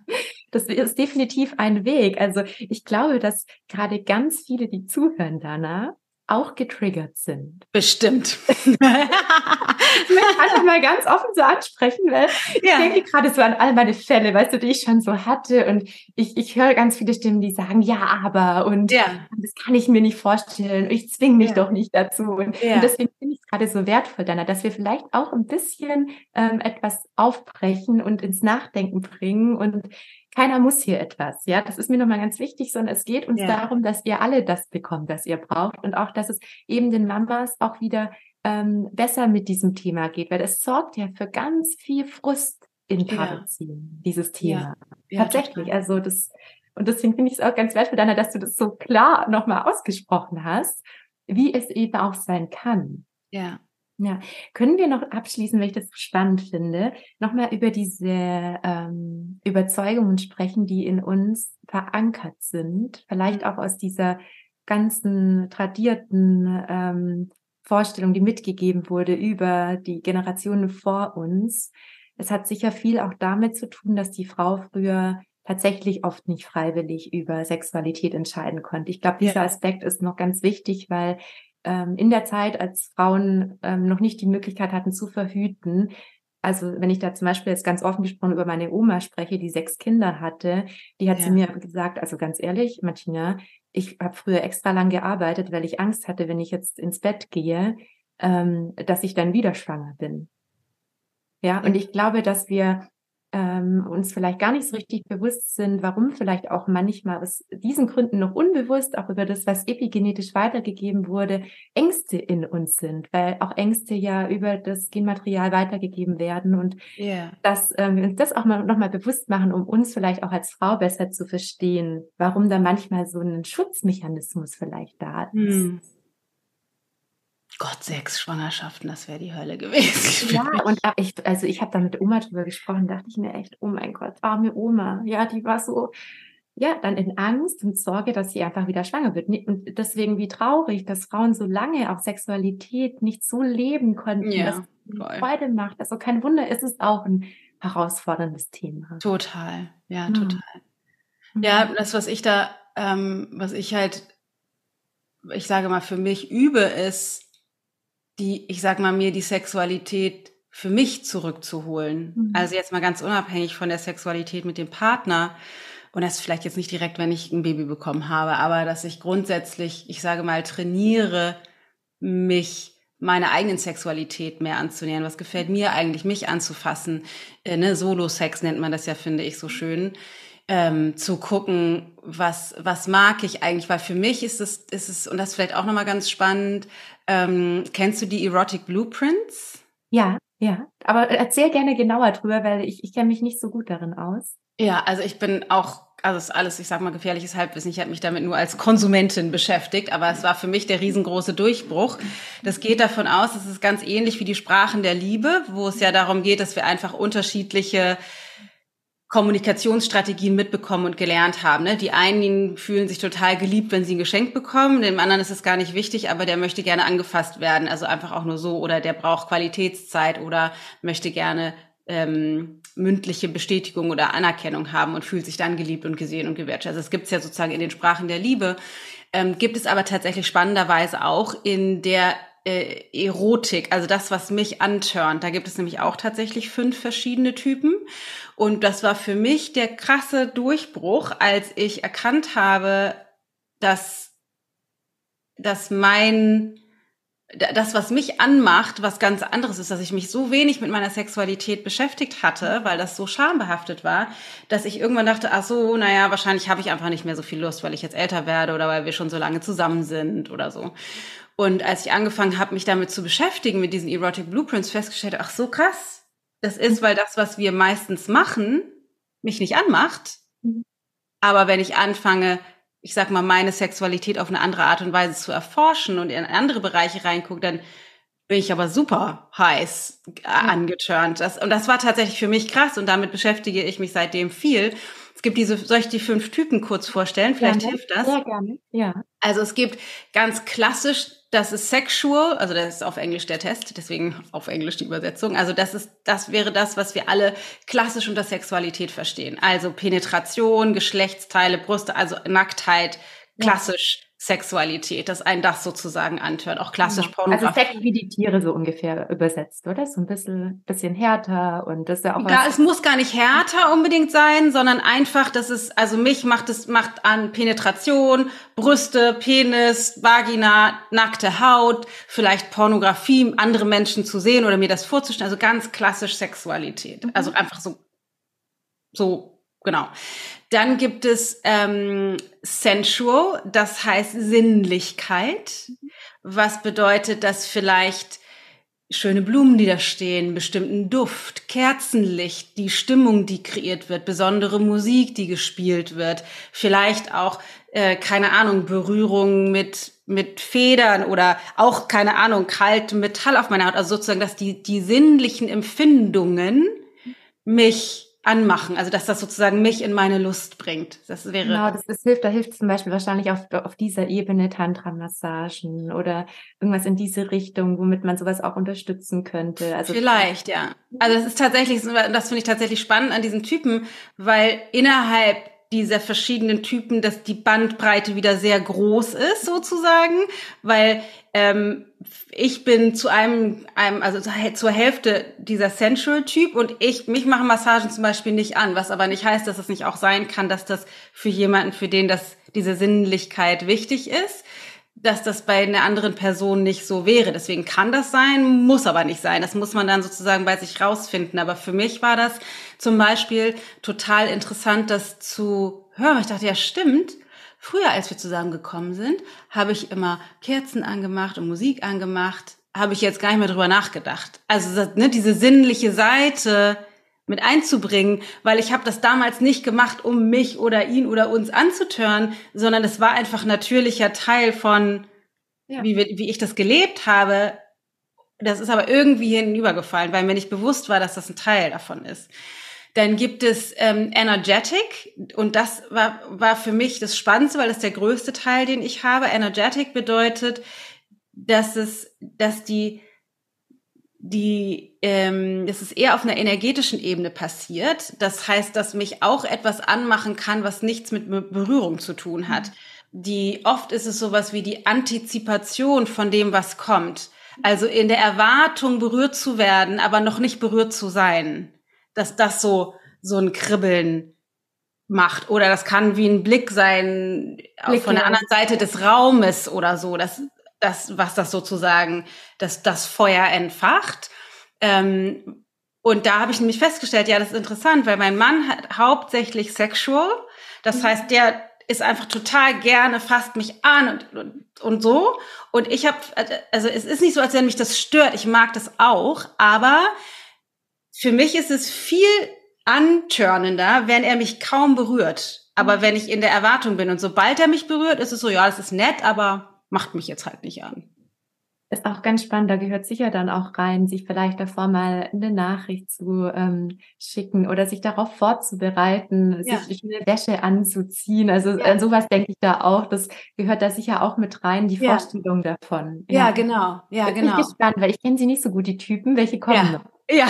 das ist definitiv ein Weg. Also ich glaube, dass gerade ganz viele, die zuhören, Dana, auch getriggert sind. Bestimmt. *laughs* *laughs* ich möchte einfach mal ganz offen so ansprechen, weil ja. ich denke gerade so an all meine Fälle, weißt du, die ich schon so hatte und ich, ich höre ganz viele Stimmen, die sagen, ja, aber und ja. das kann ich mir nicht vorstellen, ich zwinge mich ja. doch nicht dazu und, und deswegen finde ich es gerade so wertvoll, Dana, dass wir vielleicht auch ein bisschen ähm, etwas aufbrechen und ins Nachdenken bringen und keiner muss hier etwas. Ja, das ist mir nochmal ganz wichtig, sondern es geht uns ja. darum, dass ihr alle das bekommt, das ihr braucht und auch, dass es eben den Mamas auch wieder ähm, besser mit diesem Thema geht, weil es sorgt ja für ganz viel Frust in Paarbeziehungen, ja. dieses Thema. Ja. Tatsächlich. Also das, und deswegen finde ich es auch ganz wertvoll, Dana, dass du das so klar nochmal ausgesprochen hast, wie es eben auch sein kann. Ja. Ja, können wir noch abschließen, weil ich das spannend finde, nochmal über diese ähm, Überzeugungen sprechen, die in uns verankert sind, vielleicht auch aus dieser ganzen tradierten ähm, Vorstellung, die mitgegeben wurde über die Generationen vor uns. Es hat sicher viel auch damit zu tun, dass die Frau früher tatsächlich oft nicht freiwillig über Sexualität entscheiden konnte. Ich glaube, dieser ja. Aspekt ist noch ganz wichtig, weil ähm, in der Zeit, als Frauen ähm, noch nicht die Möglichkeit hatten zu verhüten, also wenn ich da zum Beispiel jetzt ganz offen gesprochen über meine Oma spreche, die sechs Kinder hatte, die hat ja. zu mir gesagt, also ganz ehrlich, Martina, ich habe früher extra lang gearbeitet, weil ich Angst hatte, wenn ich jetzt ins Bett gehe, ähm, dass ich dann wieder schwanger bin. Ja, und ich glaube, dass wir ähm, uns vielleicht gar nicht so richtig bewusst sind, warum vielleicht auch manchmal aus diesen Gründen noch unbewusst, auch über das, was epigenetisch weitergegeben wurde, Ängste in uns sind, weil auch Ängste ja über das Genmaterial weitergegeben werden und yeah. dass ähm, wir uns das auch mal nochmal bewusst machen, um uns vielleicht auch als Frau besser zu verstehen, warum da manchmal so ein Schutzmechanismus vielleicht da ist. Mm. Gott, sechs Schwangerschaften, das wäre die Hölle gewesen. *laughs* Ja, und ich, also ich habe da mit Oma drüber gesprochen, dachte ich mir echt, oh mein Gott, arme Oma. Ja, die war so, ja, dann in Angst und Sorge, dass sie einfach wieder schwanger wird. Und deswegen wie traurig, dass Frauen so lange auch Sexualität nicht so leben konnten, ja, dass es Freude macht. Also kein Wunder, ist es auch ein herausforderndes Thema. Total, ja, hm. total. Mhm. Ja, das, was ich da, ähm, was ich halt, ich sage mal, für mich übe, ist, die, ich sag mal, mir die Sexualität für mich zurückzuholen. Mhm. Also jetzt mal ganz unabhängig von der Sexualität mit dem Partner. Und das vielleicht jetzt nicht direkt, wenn ich ein Baby bekommen habe, aber dass ich grundsätzlich, ich sage mal, trainiere, mich meiner eigenen Sexualität mehr anzunähern. Was gefällt mir eigentlich, mich anzufassen? Äh, ne? Solo-Sex nennt man das ja, finde ich, so schön ähm, zu gucken, was, was mag ich eigentlich, weil für mich ist es, ist es, und das ist vielleicht auch nochmal ganz spannend, ähm, kennst du die Erotic Blueprints? Ja, ja. Aber erzähl gerne genauer drüber, weil ich, ich kenne mich nicht so gut darin aus. Ja, also ich bin auch, also es ist alles, ich sag mal, gefährliches Halbwissen. Ich habe mich damit nur als Konsumentin beschäftigt, aber es war für mich der riesengroße Durchbruch. Das geht davon aus, es ist ganz ähnlich wie die Sprachen der Liebe, wo es ja darum geht, dass wir einfach unterschiedliche Kommunikationsstrategien mitbekommen und gelernt haben. Ne? Die einen fühlen sich total geliebt, wenn sie ein Geschenk bekommen, dem anderen ist es gar nicht wichtig, aber der möchte gerne angefasst werden, also einfach auch nur so, oder der braucht Qualitätszeit oder möchte gerne ähm, mündliche Bestätigung oder Anerkennung haben und fühlt sich dann geliebt und gesehen und gewertschätzt. Also es gibt es ja sozusagen in den Sprachen der Liebe, ähm, gibt es aber tatsächlich spannenderweise auch in der äh, Erotik, also das, was mich antörnt. Da gibt es nämlich auch tatsächlich fünf verschiedene Typen. Und das war für mich der krasse Durchbruch, als ich erkannt habe, dass, dass mein, das, was mich anmacht, was ganz anderes ist, dass ich mich so wenig mit meiner Sexualität beschäftigt hatte, weil das so schambehaftet war, dass ich irgendwann dachte, ach so, naja, wahrscheinlich habe ich einfach nicht mehr so viel Lust, weil ich jetzt älter werde oder weil wir schon so lange zusammen sind oder so. Und als ich angefangen habe, mich damit zu beschäftigen, mit diesen Erotic Blueprints, festgestellt, ach so krass, das ist, weil das, was wir meistens machen, mich nicht anmacht. Mhm. Aber wenn ich anfange, ich sag mal, meine Sexualität auf eine andere Art und Weise zu erforschen und in andere Bereiche reingucke, dann bin ich aber super heiß äh, angeturnt. Das, und das war tatsächlich für mich krass und damit beschäftige ich mich seitdem viel. Es gibt diese, soll ich die fünf Typen kurz vorstellen? Vielleicht gerne, hilft das. Sehr gerne, ja. Also es gibt ganz klassisch das ist sexual, also das ist auf Englisch der Test, deswegen auf Englisch die Übersetzung. Also das ist, das wäre das, was wir alle klassisch unter Sexualität verstehen. Also Penetration, Geschlechtsteile, Brüste, also Nacktheit, klassisch. Sexualität, dass ein das sozusagen antört, auch klassisch ja. Pornografie. Also Sex wie die Tiere so ungefähr übersetzt, oder? So ein bisschen, bisschen härter und das ist ja auch Ja, es muss gar nicht härter unbedingt sein, sondern einfach, dass es, also mich macht es, macht an Penetration, Brüste, Penis, Vagina, nackte Haut, vielleicht Pornografie, andere Menschen zu sehen oder mir das vorzustellen, also ganz klassisch Sexualität. Mhm. Also einfach so, so, genau. Dann gibt es ähm, sensual, das heißt Sinnlichkeit, was bedeutet, dass vielleicht schöne Blumen, die da stehen, bestimmten Duft, Kerzenlicht, die Stimmung, die kreiert wird, besondere Musik, die gespielt wird, vielleicht auch äh, keine Ahnung, Berührung mit mit Federn oder auch, keine Ahnung, kalt Metall auf meiner Haut. Also sozusagen, dass die, die sinnlichen Empfindungen mich anmachen, also dass das sozusagen mich in meine Lust bringt. Das wäre genau, das, das hilft. Da hilft zum Beispiel wahrscheinlich auf, auf dieser Ebene Tantra-Massagen oder irgendwas in diese Richtung, womit man sowas auch unterstützen könnte. Also vielleicht, ja. Also das ist tatsächlich, das finde ich tatsächlich spannend an diesen Typen, weil innerhalb dieser verschiedenen Typen, dass die Bandbreite wieder sehr groß ist, sozusagen, weil ähm, ich bin zu einem, einem also zur Hälfte dieser Sensual-Typ und ich, mich machen Massagen zum Beispiel nicht an, was aber nicht heißt, dass es nicht auch sein kann, dass das für jemanden, für den das diese Sinnlichkeit wichtig ist, dass das bei einer anderen Person nicht so wäre. Deswegen kann das sein, muss aber nicht sein. Das muss man dann sozusagen bei sich rausfinden. Aber für mich war das zum Beispiel total interessant, das zu hören. Ich dachte, ja, stimmt. Früher, als wir zusammengekommen sind, habe ich immer Kerzen angemacht und Musik angemacht. Habe ich jetzt gar nicht mehr drüber nachgedacht. Also ne, diese sinnliche Seite mit einzubringen, weil ich habe das damals nicht gemacht, um mich oder ihn oder uns anzutören, sondern es war einfach natürlicher Teil von, ja. wie, wie ich das gelebt habe. Das ist aber irgendwie hinübergefallen, weil mir nicht bewusst war, dass das ein Teil davon ist. Dann gibt es ähm, Energetic und das war, war für mich das Spannendste, weil das der größte Teil, den ich habe. Energetic bedeutet, dass es, dass die die, ähm, das ist eher auf einer energetischen Ebene passiert. Das heißt, dass mich auch etwas anmachen kann, was nichts mit Berührung zu tun hat. Die oft ist es sowas wie die Antizipation von dem, was kommt. Also in der Erwartung berührt zu werden, aber noch nicht berührt zu sein. Dass das so so ein Kribbeln macht oder das kann wie ein Blick sein Blick, von der anderen Seite des Raumes oder so. Das das, was das sozusagen, das, das Feuer entfacht. Ähm, und da habe ich nämlich festgestellt, ja, das ist interessant, weil mein Mann hat hauptsächlich sexual. Das mhm. heißt, der ist einfach total gerne, fasst mich an und, und, und so. Und ich habe, also es ist nicht so, als wenn mich das stört. Ich mag das auch, aber für mich ist es viel antörnender, wenn er mich kaum berührt. Aber mhm. wenn ich in der Erwartung bin und sobald er mich berührt, ist es so, ja, das ist nett, aber macht mich jetzt halt nicht an. Ist auch ganz spannend, da gehört sicher dann auch rein, sich vielleicht davor mal eine Nachricht zu ähm, schicken oder sich darauf vorzubereiten, ja. sich eine Wäsche anzuziehen. Also ja. an sowas denke ich da auch. Das gehört da sicher auch mit rein, die ja. Vorstellung davon. Ja, genau. Ja, genau. Bin ich gespannt, weil ich kenne sie nicht so gut, die Typen. Welche kommen noch? Ja,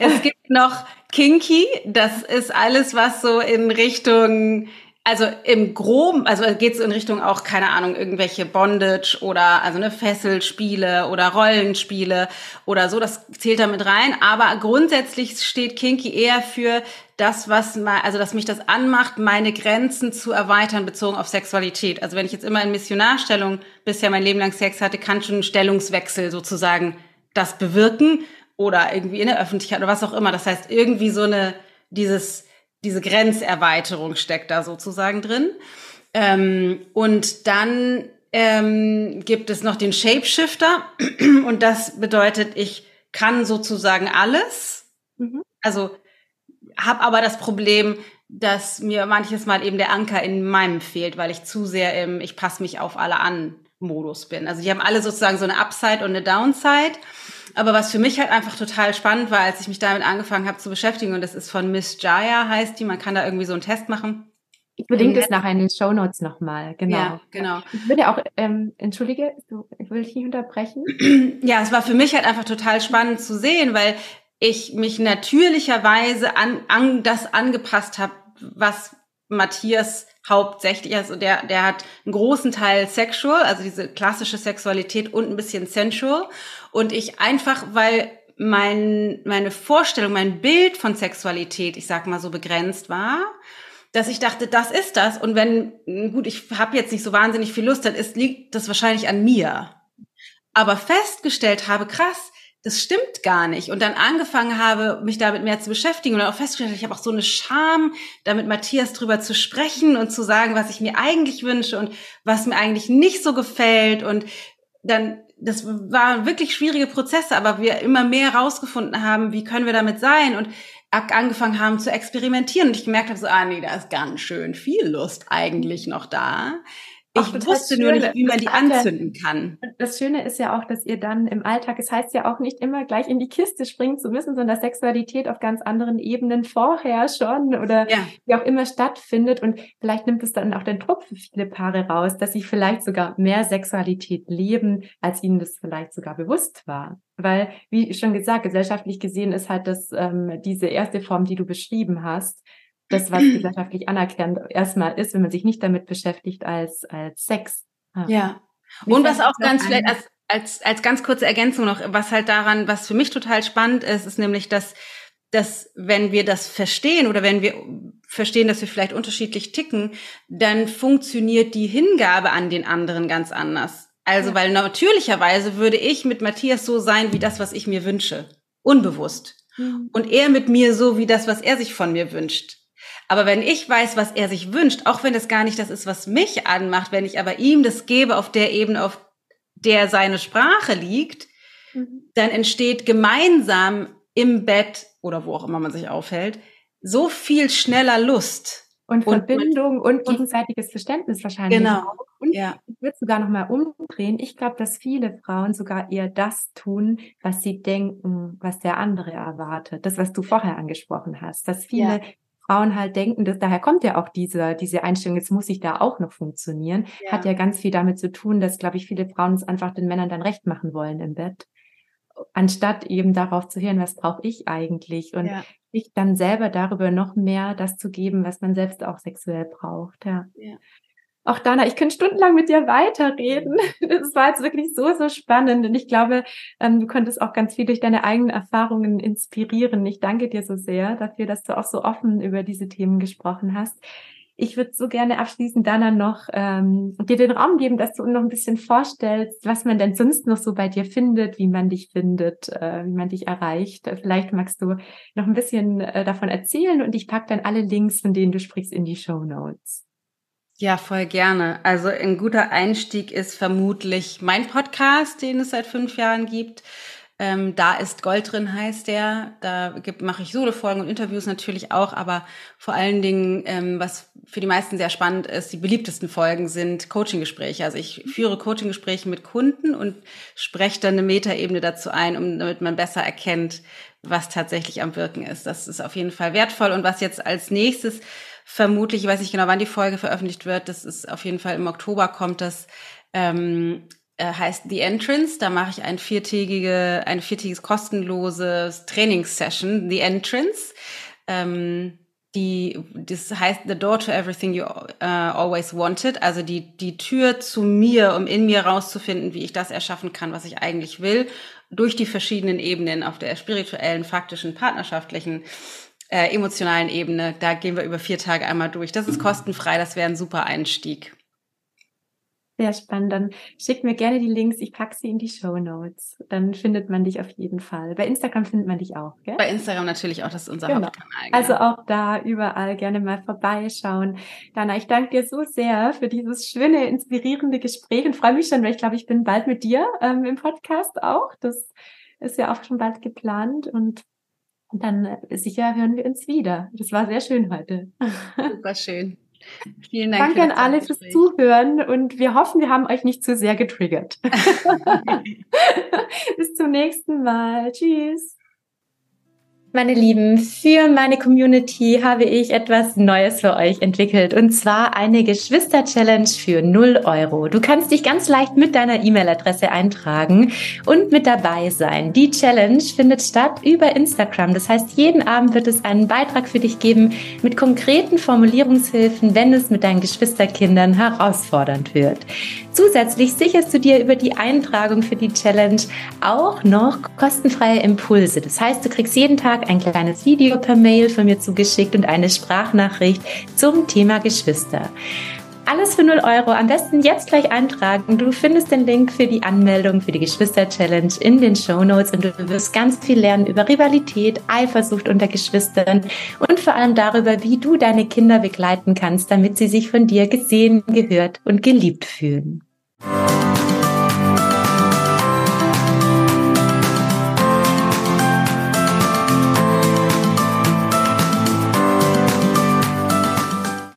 es gibt noch Kinky. Das ist alles, was so in Richtung also im Groben, also geht es in Richtung auch, keine Ahnung, irgendwelche Bondage oder also ne, Fesselspiele oder Rollenspiele oder so, das zählt da mit rein. Aber grundsätzlich steht Kinky eher für das, was mal, also dass mich das anmacht, meine Grenzen zu erweitern bezogen auf Sexualität. Also wenn ich jetzt immer in Missionarstellung bisher mein Leben lang Sex hatte, kann schon ein Stellungswechsel sozusagen das bewirken oder irgendwie in der Öffentlichkeit oder was auch immer. Das heißt, irgendwie so eine, dieses, diese Grenzerweiterung steckt da sozusagen drin. Ähm, und dann ähm, gibt es noch den Shapeshifter *clears throat* und das bedeutet, ich kann sozusagen alles. Mhm. Also habe aber das Problem, dass mir manches Mal eben der Anker in meinem fehlt, weil ich zu sehr im Ich passe mich auf alle an Modus bin. Also die haben alle sozusagen so eine Upside und eine Downside. Aber was für mich halt einfach total spannend war, als ich mich damit angefangen habe zu beschäftigen, und das ist von Miss Jaya heißt die, man kann da irgendwie so einen Test machen. Ich verlinke das nachher in den Show Notes nochmal, genau. Ja, genau. Ich würde auch, ähm, entschuldige, ich will dich nicht unterbrechen. *clears throat* Ja, es war für mich halt einfach total spannend zu sehen, weil ich mich natürlicherweise an, an das angepasst habe, was Matthias hauptsächlich, also der, der hat einen großen Teil sexual, also diese klassische Sexualität und ein bisschen sensual. Und ich einfach, weil mein, meine Vorstellung, mein Bild von Sexualität, ich sag mal so begrenzt war, dass ich dachte, das ist das. Und wenn, gut, ich habe jetzt nicht so wahnsinnig viel Lust, dann ist, liegt das wahrscheinlich an mir. Aber festgestellt habe, krass, das stimmt gar nicht. Und dann angefangen habe, mich damit mehr zu beschäftigen und auch festgestellt, ich habe auch so eine Scham, damit Matthias drüber zu sprechen und zu sagen, was ich mir eigentlich wünsche und was mir eigentlich nicht so gefällt. Und dann, das waren wirklich schwierige Prozesse, aber wir immer mehr rausgefunden haben, wie können wir damit sein. Und angefangen haben zu experimentieren und ich gemerkt habe so, ah nee, da ist ganz schön viel Lust eigentlich noch da. Ich Ach, wusste nur nicht, wie man die anzünden kann. Das Schöne ist ja auch, dass ihr dann im Alltag, es das heißt ja auch nicht immer gleich in die Kiste springen zu müssen, sondern Sexualität auf ganz anderen Ebenen vorher schon oder ja. wie auch immer stattfindet. Und vielleicht nimmt es dann auch den Druck für viele Paare raus, dass sie vielleicht sogar mehr Sexualität leben, als ihnen das vielleicht sogar bewusst war. Weil, wie schon gesagt, gesellschaftlich gesehen ist halt das ähm, diese erste Form, die du beschrieben hast, das, was gesellschaftlich anerkannt erstmal ist, wenn man sich nicht damit beschäftigt als, als Sex. Ja. ja. Und was auch ganz vielleicht als, als, als ganz kurze Ergänzung noch, was halt daran, was für mich total spannend ist, ist nämlich, dass, dass wenn wir das verstehen oder wenn wir verstehen, dass wir vielleicht unterschiedlich ticken, dann funktioniert die Hingabe an den anderen ganz anders. Also, ja. weil natürlicherweise würde ich mit Matthias so sein, wie das, was ich mir wünsche. Unbewusst. Mhm. Und er mit mir so, wie das, was er sich von mir wünscht. Aber wenn ich weiß, was er sich wünscht, auch wenn es gar nicht das ist, was mich anmacht, wenn ich aber ihm das gebe auf der Ebene, auf der seine Sprache liegt, mhm. dann entsteht gemeinsam im Bett oder wo auch immer man sich aufhält, so viel schneller Lust. Und Verbindung und, und gegenseitiges Verständnis wahrscheinlich. Genau. Und ja. ich würde sogar noch mal umdrehen. Ich glaube, dass viele Frauen sogar eher das tun, was sie denken, was der andere erwartet. Das, was du vorher angesprochen hast. Dass viele ja. Frauen halt denken, dass daher kommt ja auch diese, diese Einstellung, jetzt muss ich da auch noch funktionieren, ja. hat ja ganz viel damit zu tun, dass, glaube ich, viele Frauen es einfach den Männern dann recht machen wollen im Bett, anstatt eben darauf zu hören, was brauche ich eigentlich und ja. sich dann selber darüber noch mehr das zu geben, was man selbst auch sexuell braucht. Ja. ja. Auch Dana, ich könnte stundenlang mit dir weiterreden. Es war jetzt wirklich so, so spannend. Und ich glaube, ähm, du konntest auch ganz viel durch deine eigenen Erfahrungen inspirieren. Ich danke dir so sehr dafür, dass du auch so offen über diese Themen gesprochen hast. Ich würde so gerne abschließend, Dana, noch ähm, dir den Raum geben, dass du noch ein bisschen vorstellst, was man denn sonst noch so bei dir findet, wie man dich findet, äh, wie man dich erreicht. Vielleicht magst du noch ein bisschen äh, davon erzählen und ich packe dann alle Links, von denen du sprichst, in die Show Notes. Ja, voll gerne. Also ein guter Einstieg ist vermutlich mein Podcast, den es seit fünf Jahren gibt. Ähm, da ist Gold drin, heißt der. Da mache ich Solo-Folgen und Interviews natürlich auch, aber vor allen Dingen, ähm, was für die meisten sehr spannend ist, die beliebtesten Folgen sind Coaching-Gespräche. Also ich führe Coaching-Gespräche mit Kunden und spreche dann eine Metaebene dazu ein, um damit man besser erkennt, was tatsächlich am Wirken ist. Das ist auf jeden Fall wertvoll. Und was jetzt als nächstes vermutlich, ich weiß nicht genau, wann die Folge veröffentlicht wird, das ist auf jeden Fall im Oktober kommt das, ähm, äh, heißt The Entrance. Da mache ich ein viertägige, ein viertägiges kostenloses Trainingssession, The Entrance. Ähm, die, das heißt The Door to Everything You uh, Always Wanted, also die, die Tür zu mir, um in mir rauszufinden, wie ich das erschaffen kann, was ich eigentlich will, durch die verschiedenen Ebenen auf der spirituellen, faktischen, partnerschaftlichen äh, emotionalen Ebene. Da gehen wir über vier Tage einmal durch. Das ist kostenfrei, das wäre ein super Einstieg. Sehr spannend. Dann schick mir gerne die Links. Ich packe sie in die Show Notes. Dann findet man dich auf jeden Fall. Bei Instagram findet man dich auch, gell? Bei Instagram natürlich auch. Das ist unser genau. Hauptkanal. Also auch da überall gerne mal vorbeischauen. Dana, ich danke dir so sehr für dieses schöne, inspirierende Gespräch und freue mich schon, weil ich glaube, ich bin bald mit dir ähm, im Podcast auch. Das ist ja auch schon bald geplant und und dann äh, sicher hören wir uns wieder. Das war sehr schön heute. Super schön. Vielen Dank. Danke an alle fürs Zuhören und wir hoffen, wir haben euch nicht zu sehr getriggert. *laughs* *laughs* Bis zum nächsten Mal. Tschüss. Meine Lieben, für meine Community habe ich etwas Neues für euch entwickelt und zwar eine Geschwister-Challenge für 0 Euro. Du kannst dich ganz leicht mit deiner E-Mail-Adresse eintragen und mit dabei sein. Die Challenge findet statt über Instagram. Das heißt, jeden Abend wird es einen Beitrag für dich geben mit konkreten Formulierungshilfen, wenn es mit deinen Geschwisterkindern herausfordernd wird. Zusätzlich sicherst du dir über die Eintragung für die Challenge auch noch kostenfreie Impulse. Das heißt, du kriegst jeden Tag Tag ein kleines Video per Mail von mir zugeschickt und eine Sprachnachricht zum Thema Geschwister. Alles für 0 Euro. Am besten jetzt gleich eintragen. Du findest den Link für die Anmeldung für die Geschwister-Challenge in den Show Notes und du wirst ganz viel lernen über Rivalität, Eifersucht unter Geschwistern und vor allem darüber, wie du deine Kinder begleiten kannst, damit sie sich von dir gesehen, gehört und geliebt fühlen.